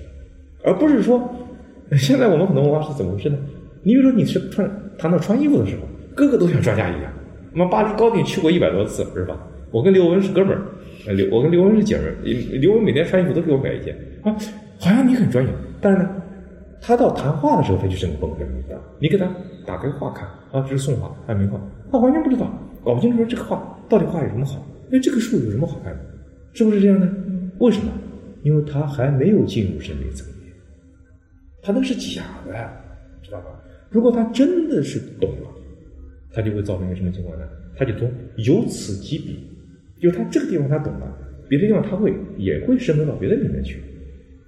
而不是说现在我们很多文化是怎么回事呢？你比如说你是穿。谈到穿衣服的时候，个个都像专家一样。那么巴黎高定去过一百多次，是吧？我跟刘文是哥们儿，刘我跟刘文是姐们儿。刘文每天穿衣服都给我买一件啊，好像你很专业。但是呢，他到谈话的时候，他就是个绷着，你给他打开画看啊，这是宋画还没画？他完全不知道，搞不清楚说这个画到底画有什么好。哎，这个树有什么好看的？是不是这样的？为什么？因为他还没有进入审美层面，他那是假的，知道吧？如果他真的是懂了，他就会造成一个什么情况呢？他就从由此及彼，就他这个地方他懂了，别的地方他会也会渗透到别的里面去。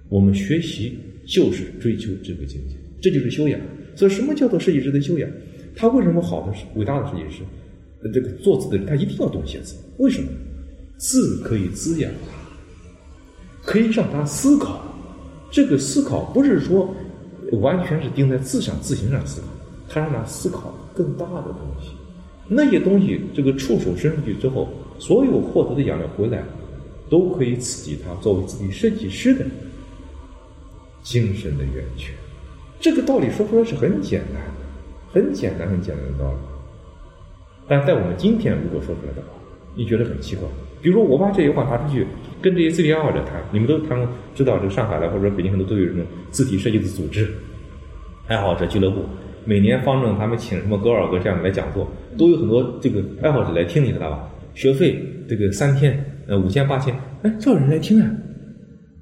我们学习就是追求这个境界，这就是修养。所以，什么叫做设计师的修养？他为什么好的是伟大的设计师？这个做字的人，他一定要懂写字。为什么？字可以滋养他可以让他思考。这个思考不是说完全是盯在字上、字形上思考，他让他思考更大的东西。那些东西，这个触手伸出去之后，所有获得的养料回来，都可以刺激他作为自己设计师的精神的源泉。这个道理说出来是很简单的，很简单、很简单的道理。但在我们今天如果说出来的话，你觉得很奇怪。比如说，我把这句话拿出去跟这些字体爱好者谈，你们都谈过，知道这个上海的或者北京很多都有什么字体设计的组织、爱好者俱乐部。每年方正他们请什么高尔格这样的来讲座，都有很多这个爱好者来听，你知道吧？学费这个三天呃五千八千，哎，照人来听啊！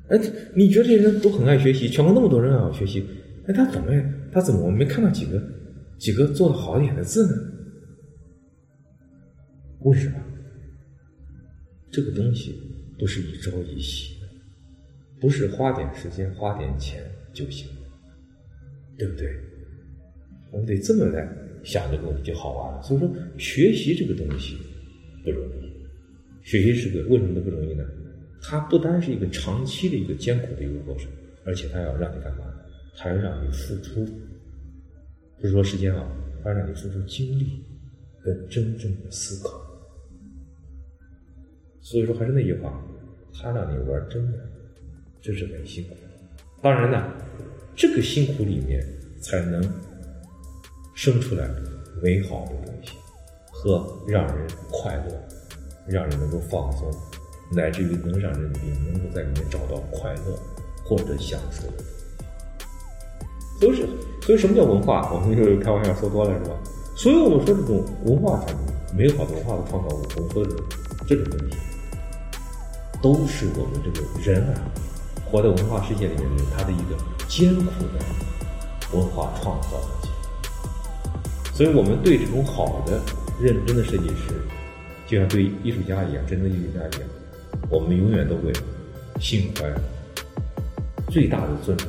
哎，你觉得这些人都很爱学习，全国那么多人爱好学习，哎，他怎么他怎么我没看到几个几个做的好一点的字呢？为什么？这个东西不是一朝一夕的，不是花点时间花点钱就行了，对不对？我们得这么来想这个问题就好玩了。所以说，学习这个东西不容易。学习是个为什么不容易呢？它不单是一个长期的一个艰苦的一个过程，而且它要让你干嘛？它要让你付出，不是说时间啊，它要让你付出精力跟真正的思考。所以说，还是那句话，他让你玩真的，真是很辛苦。当然呢，这个辛苦里面才能。生出来美好的东西和让人快乐，让人能够放松，乃至于能让人民能够在里面找到快乐或者享受的。所以，所以什么叫文化？我们就是开玩笑说多了是吧？所以我们说这种文化产品、美好的文化的创造，我们说的这种东西，都是我们这个人啊，活在文化世界里面的人，他的一个艰苦的文化创造的。所以我们对这种好的、认真的设计师，就像对艺术家一样，真正的艺术家一样，我们永远都会心怀最大的尊重。